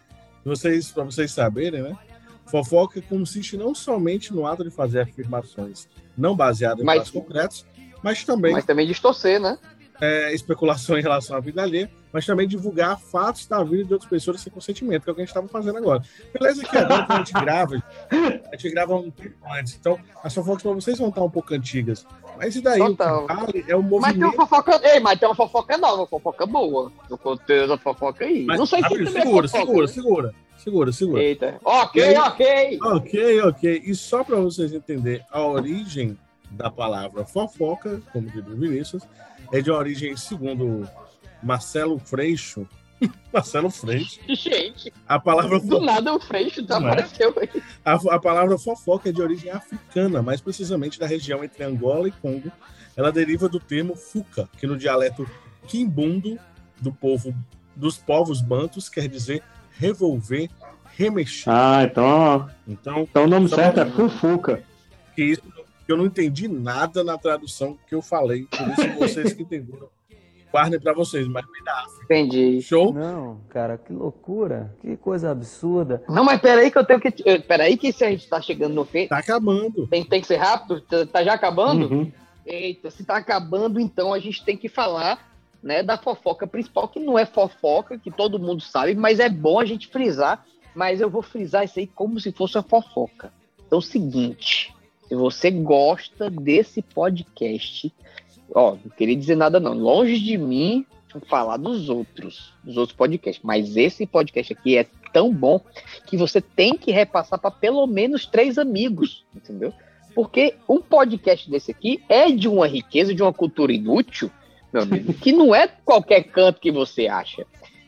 Speaker 4: Vocês, pra vocês saberem, né? Fofoca consiste não somente no ato de fazer afirmações não baseadas em
Speaker 3: Mas-
Speaker 4: fatos concretos, mas também
Speaker 3: Mas também distorcer, né?
Speaker 4: é, especulação em relação à vida alheia, mas também divulgar fatos da vida de outras pessoas sem consentimento, que é o que a gente estava fazendo agora. Beleza que agora, quando a gente grava, a gente grava um tempo antes. Então, as fofocas para vocês vão estar um pouco antigas. Mas e daí?
Speaker 3: Total.
Speaker 4: O que vale é o
Speaker 3: Mas tem uma
Speaker 4: movimento.
Speaker 3: fofoca. Ei, mas tem uma fofoca nova, uma fofoca boa. Eu contei essa fofoca aí.
Speaker 4: Mas,
Speaker 3: não sei se é
Speaker 4: segura,
Speaker 3: fofoca,
Speaker 4: segura,
Speaker 3: né?
Speaker 4: segura, segura, segura.
Speaker 3: Eita. Ok,
Speaker 4: E aí-
Speaker 3: ok.
Speaker 4: Ok, ok. E só para vocês entenderem a origem da palavra fofoca, como diz o Vinícius, é de origem, segundo Marcelo Freixo. Marcelo Freixo.
Speaker 3: Gente,
Speaker 4: A palavra
Speaker 3: do nada o Freixo tá
Speaker 4: é?
Speaker 3: apareceu aí.
Speaker 4: A, a palavra fofoca é de origem africana, mais precisamente da região entre Angola e Congo. Ela deriva do termo fuca, que no dialeto quimbundo do povo dos povos bantus quer dizer revolver, remexer.
Speaker 5: Ah, então.
Speaker 4: Então,
Speaker 5: Então o nome
Speaker 4: só
Speaker 5: certo é
Speaker 4: pra-
Speaker 5: Fufuca.
Speaker 4: que isso eu não entendi nada na tradução que eu falei, por isso vocês que entenderam. Guardem para vocês, mas me dá.
Speaker 3: Entendi.
Speaker 4: Show?
Speaker 15: Não, cara, que loucura. Que coisa absurda.
Speaker 3: Não, mas peraí que eu tenho que. eh, Peraí que se a gente tá chegando no fim.
Speaker 4: Tá acabando.
Speaker 3: Tem, tem que ser rápido? Tá, tá já acabando?
Speaker 5: Uhum.
Speaker 3: Eita, se tá acabando, então a gente tem que falar né, da fofoca principal, que não é fofoca, que todo mundo sabe, mas é bom a gente frisar. Mas eu vou frisar isso aí como se fosse uma fofoca. Então é o seguinte: se você gosta desse podcast, ó, não queria dizer nada não, longe de mim falar dos outros, dos outros podcasts, mas esse podcast aqui é tão bom que você tem que repassar para pelo menos três amigos, entendeu? Porque um podcast desse aqui é de uma riqueza, de uma cultura inútil, meu amigo, que não é qualquer canto que você acha.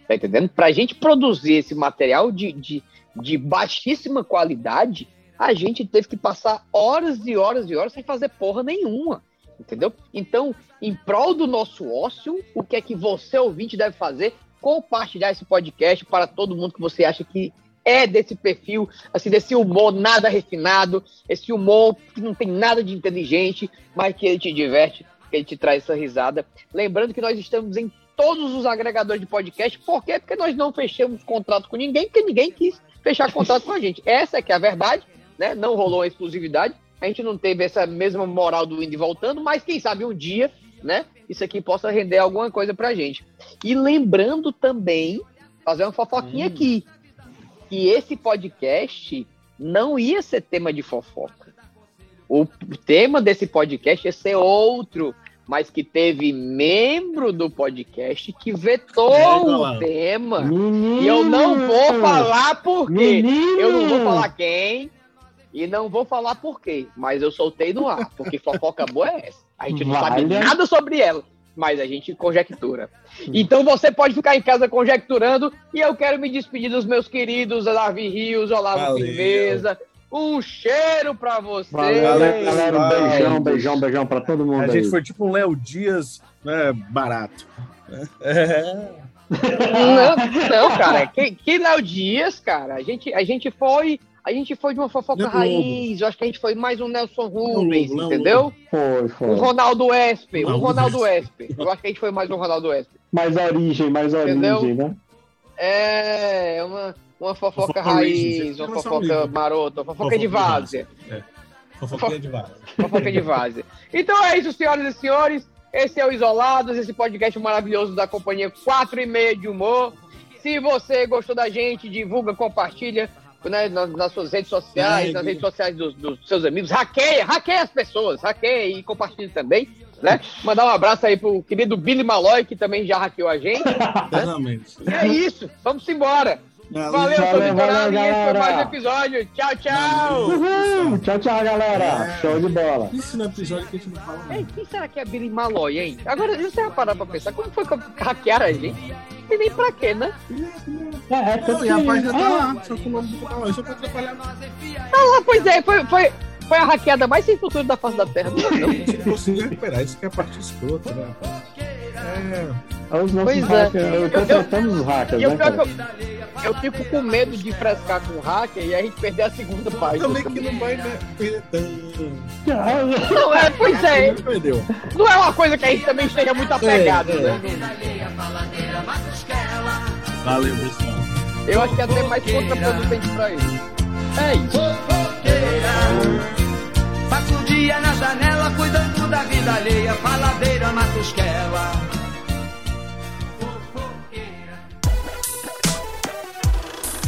Speaker 3: Tá entendendo? Pra gente produzir esse material de, de, de baixíssima qualidade, a gente teve que passar horas e horas e horas sem fazer porra nenhuma. Entendeu? Então, em prol do nosso ócio, o que é que você, ouvinte, deve fazer? Compartilhar esse podcast para todo mundo que você acha que é desse perfil, assim, desse humor nada refinado, esse humor que não tem nada de inteligente, mas que ele te diverte, que ele te traz essa risada. Lembrando que nós estamos em todos os agregadores de podcast, por quê? Porque nós não fechamos contrato com ninguém, porque ninguém quis fechar contrato com a gente. Essa é que é a verdade, né? Não rolou a exclusividade, a gente não teve essa mesma moral do indo e voltando, mas quem sabe um dia, né? Isso aqui possa render alguma coisa pra gente. E lembrando também, fazer uma fofoquinha aqui, que esse podcast não ia ser tema de fofoca. O tema desse podcast ia ser outro, mas que teve membro do podcast que vetou o tema. E eu não vou falar por quê.
Speaker 5: Menino!
Speaker 3: Eu não vou falar quem e não vou falar por quê. Mas eu soltei no ar, porque fofoca boa é essa. A gente não sabe
Speaker 5: Valha.
Speaker 3: nada sobre ela, mas a gente conjectura. Então você pode ficar em casa conjecturando e eu quero me despedir dos meus queridos Davi Rios, Olavo
Speaker 4: Valeu.
Speaker 3: Firmeza. Um cheiro pra vocês.
Speaker 5: Valeu, galera. Um beijão, beijão, beijão pra todo mundo
Speaker 4: A
Speaker 5: aí.
Speaker 4: gente foi tipo um Léo Dias né, barato. É.
Speaker 3: Não, não, cara. Que, que Léo Dias, cara. A gente, a gente foi. A gente foi de uma fofoca
Speaker 4: Léo
Speaker 3: raiz. Eu acho que a gente foi mais um Nelson Rubens, entendeu?
Speaker 5: Foi, foi.
Speaker 3: Um Ronaldo Espe. Um
Speaker 4: Ronaldo
Speaker 3: Ronaldo Espe. Eu acho que a gente foi mais um Ronaldo Espe.
Speaker 5: Mais origem, mais
Speaker 3: Entendeu?
Speaker 5: origem, né?
Speaker 3: É, uma, uma fofoca
Speaker 4: Fofoca
Speaker 3: raiz, uma fofoca marota, uma fofoca de
Speaker 4: Fofoca de
Speaker 3: várzea.
Speaker 4: É. Fofoquinha de vaza.
Speaker 3: Fofoca de várzea. Então é isso, senhoras e senhores. Esse é o Isolados, esse podcast maravilhoso da companhia 4 e meia de humor. Se você gostou da gente, divulga, compartilha né, nas, nas suas redes sociais,
Speaker 4: Segue.
Speaker 3: nas redes sociais dos, dos seus amigos. Hackeia, hackeia as pessoas, hackeia e compartilha também. Né? Mandar um abraço aí pro querido Billy Malloy, que também já hackeou a gente.
Speaker 4: Exatamente.
Speaker 3: E é isso, vamos embora. Valeu,
Speaker 5: Valeu, valeu,
Speaker 3: Vitorado e esse foi
Speaker 5: galera.
Speaker 3: mais um episódio. Tchau, tchau.
Speaker 5: Uhul. Tchau, tchau, galera. Show de bola.
Speaker 4: Isso no episódio que a gente não fala.
Speaker 3: Ei, quem será que é Billy Malloy, hein? Agora, você vai parar pra pensar, como foi que hackearam a gente? Não tem nem pra quê, né?
Speaker 5: É, é
Speaker 4: Não,
Speaker 5: tanto
Speaker 4: e a
Speaker 5: que-
Speaker 4: página tá
Speaker 5: Ah,
Speaker 4: lá, só com o nome do canal, só pra atrapalhar.
Speaker 3: Ah lá, pois é, foi, foi, foi a hackeada mais sem futuro da face da Terra. Não, não.
Speaker 4: A gente não conseguiu recuperar, isso que é a parte escrota, né? É.
Speaker 5: É os nossos
Speaker 3: Pois é.
Speaker 5: hackers.
Speaker 3: Eu-
Speaker 5: Contratamos os hackers, né, cara?
Speaker 3: eu, eu fico com medo de frescar com o hacker e a gente perder a segunda página.
Speaker 4: Também que não vai né, perder tanto.
Speaker 3: Não, é, pois é.
Speaker 4: Não perdeu.
Speaker 3: Não é uma coisa que a gente também esteja muito apegado,
Speaker 4: É, é.
Speaker 3: né?
Speaker 4: Valeu, pessoal.
Speaker 3: Eu acho que é até mais contraproducente pra ele. É isso.
Speaker 2: Passa o dia na janela cuidando da vida alheia, faladeira, matusquela.